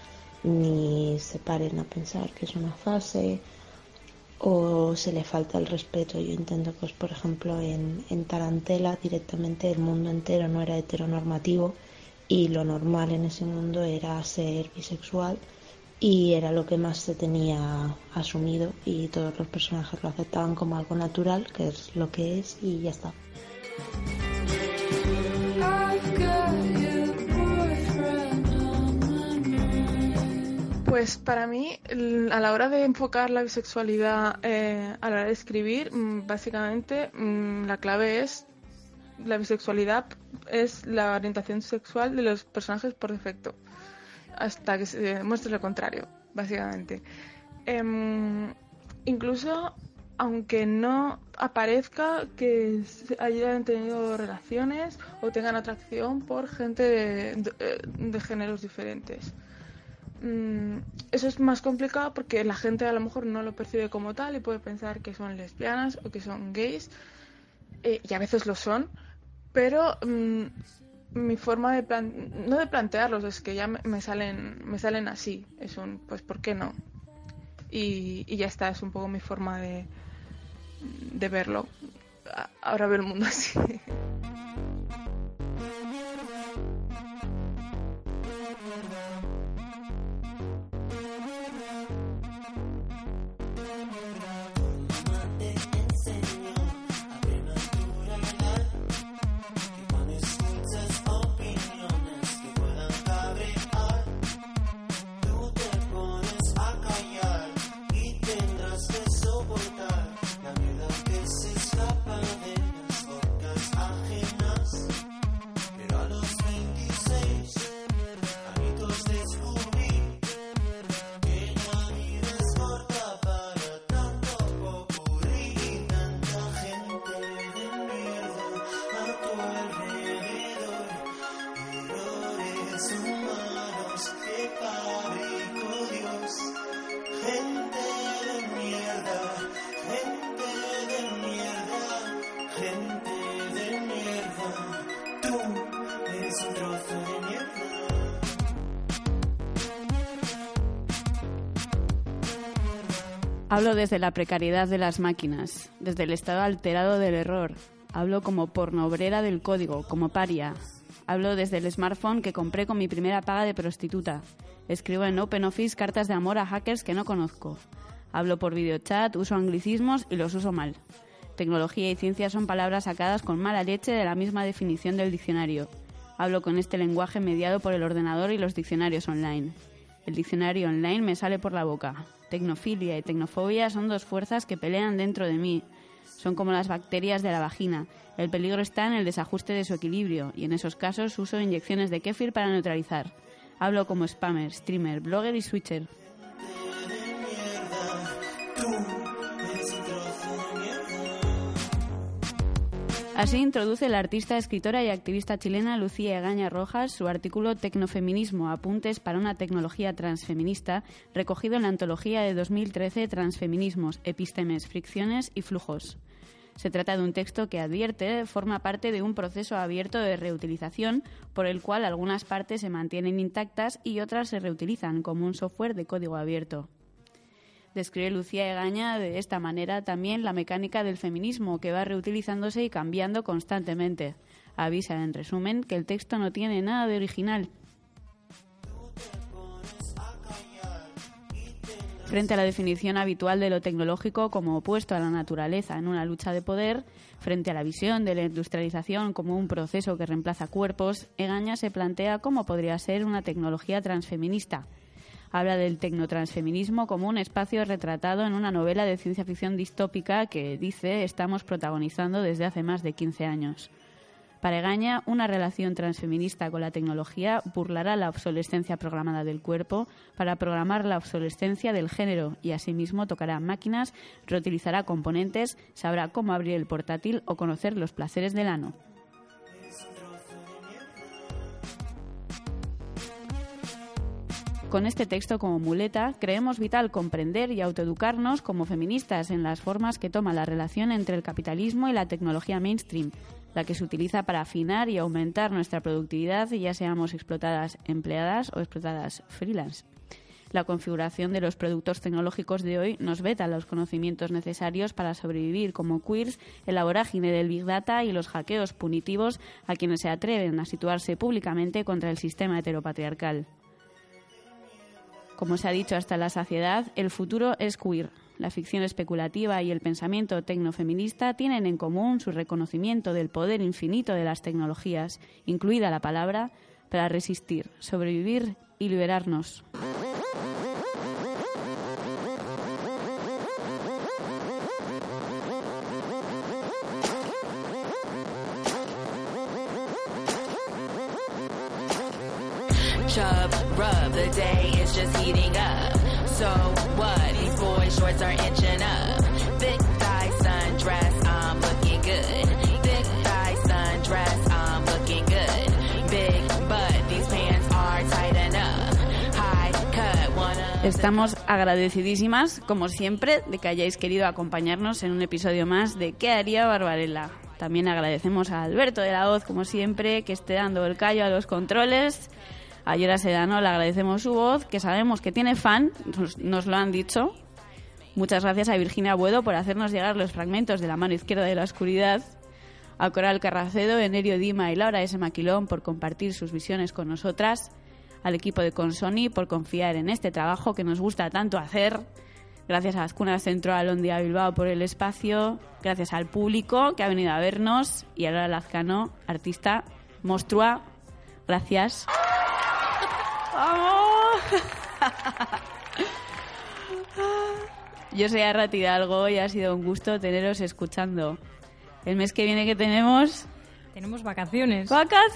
Speaker 10: ni se paren a pensar que es una fase o se le falta el respeto. Yo intento, pues por ejemplo, en, en Tarantela directamente el mundo entero no era heteronormativo y lo normal en ese mundo era ser bisexual y era lo que más se tenía asumido y todos los personajes lo aceptaban como algo natural, que es lo que es y ya está.
Speaker 11: Pues para mí, a la hora de enfocar la bisexualidad eh, a la hora de escribir, mm, básicamente mm, la clave es la bisexualidad es la orientación sexual de los personajes por defecto, hasta que se demuestre lo contrario, básicamente. Em, incluso aunque no aparezca que hayan tenido relaciones o tengan atracción por gente de, de géneros diferentes. Mm, eso es más complicado porque la gente a lo mejor no lo percibe como tal y puede pensar que son lesbianas o que son gays eh, y a veces lo son, pero mm, mi forma de plan no de plantearlos es que ya me, salen me salen así, es un pues ¿por qué no? Y, y ya está, es un poco mi forma de, de verlo. Ahora veo el mundo así.
Speaker 4: Hablo desde la precariedad de las máquinas, desde el estado alterado del error. Hablo como pornobrera del código, como paria. Hablo desde el smartphone que compré con mi primera paga de prostituta. Escribo en OpenOffice cartas de amor a hackers que no conozco. Hablo por videochat, uso anglicismos y los uso mal. Tecnología y ciencia son palabras sacadas con mala leche de la misma definición del diccionario. Hablo con este lenguaje mediado por el ordenador y los diccionarios online. El diccionario online me sale por la boca. Tecnofilia y tecnofobia son dos fuerzas que pelean dentro de mí. Son como las bacterias de la vagina. El peligro está en el desajuste de su equilibrio y en esos casos uso inyecciones de kéfir para neutralizar. Hablo como spammer, streamer, blogger y switcher. Así introduce la artista, escritora y activista chilena Lucía Egaña Rojas su artículo Tecnofeminismo, apuntes para una tecnología transfeminista, recogido en la antología de 2013 Transfeminismos, Epístemes, Fricciones y Flujos. Se trata de un texto que advierte forma parte de un proceso abierto de reutilización por el cual algunas partes se mantienen intactas y otras se reutilizan como un software de código abierto. Describe Lucía Egaña de esta manera también la mecánica del feminismo, que va reutilizándose y cambiando constantemente. Avisa, en resumen, que el texto no tiene nada de original. Frente a la definición habitual de lo tecnológico como opuesto a la naturaleza en una lucha de poder, frente a la visión de la industrialización como un proceso que reemplaza cuerpos, Egaña se plantea cómo podría ser una tecnología transfeminista, habla del tecnotransfeminismo como un espacio retratado en una novela de ciencia ficción distópica que, dice, estamos protagonizando desde hace más de 15 años. Para Egaña, una relación transfeminista con la tecnología burlará la obsolescencia programada del cuerpo para programar la obsolescencia del género y asimismo tocará máquinas, reutilizará componentes, sabrá cómo abrir el portátil o conocer los placeres del ano. Con este texto como muleta, creemos vital comprender y autoeducarnos como feministas en las formas que toma la relación entre el capitalismo y la tecnología mainstream, la que se utiliza para afinar y aumentar nuestra productividad, ya seamos explotadas empleadas o explotadas freelance. La configuración de los productos tecnológicos de hoy nos veta los conocimientos necesarios para sobrevivir como queers en la vorágine del Big Data y los hackeos punitivos a quienes se atreven a situarse públicamente contra el sistema heteropatriarcal. Como se ha dicho hasta la saciedad, el futuro es queer. La ficción especulativa y el pensamiento tecnofeminista tienen en común su reconocimiento del poder infinito de las tecnologías, incluida la palabra, para resistir, sobrevivir y liberarnos.
Speaker 12: Just heating up. So what? These shorts are inching up. I'm looking good. I'm looking good. Big these pants are tight enough. High cut.
Speaker 4: Estamos agradecidísimas, como siempre, de que hayáis querido acompañarnos en un episodio más de ¿Qué haría Barbarella? También agradecemos a Alberto de la Hoz, como siempre, que esté dando el callo a los controles. A Yora Sedano le agradecemos su voz, que sabemos que tiene fan, nos, nos lo han dicho. Muchas gracias a Virginia Buedo por hacernos llegar los fragmentos de la mano izquierda de la oscuridad. A Coral Carracedo, Enerio Dima y Laura S. Maquilón por compartir sus visiones con nosotras. Al equipo de Consoni por confiar en este trabajo que nos gusta tanto hacer. Gracias a Azcuna Centro Alondia Bilbao por el espacio. Gracias al público que ha venido a vernos. Y a Laura Lazcano, artista monstrua. Gracias. ¡Vamos! Yo soy Arrat Hidalgo y ha sido un gusto teneros escuchando. El mes que viene que tenemos...
Speaker 7: Tenemos vacaciones.
Speaker 4: ¡Vacaciones!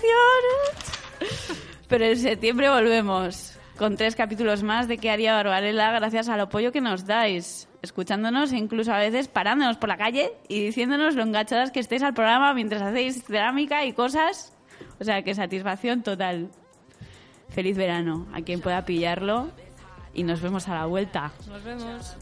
Speaker 4: Pero en septiembre volvemos con tres capítulos más de qué haría Barbarella gracias al apoyo que nos dais, escuchándonos e incluso a veces parándonos por la calle y diciéndonos lo enganchadas que estéis al programa mientras hacéis cerámica y cosas. O sea, que satisfacción total. Feliz verano a quien pueda pillarlo y nos vemos a la vuelta.
Speaker 7: Nos vemos.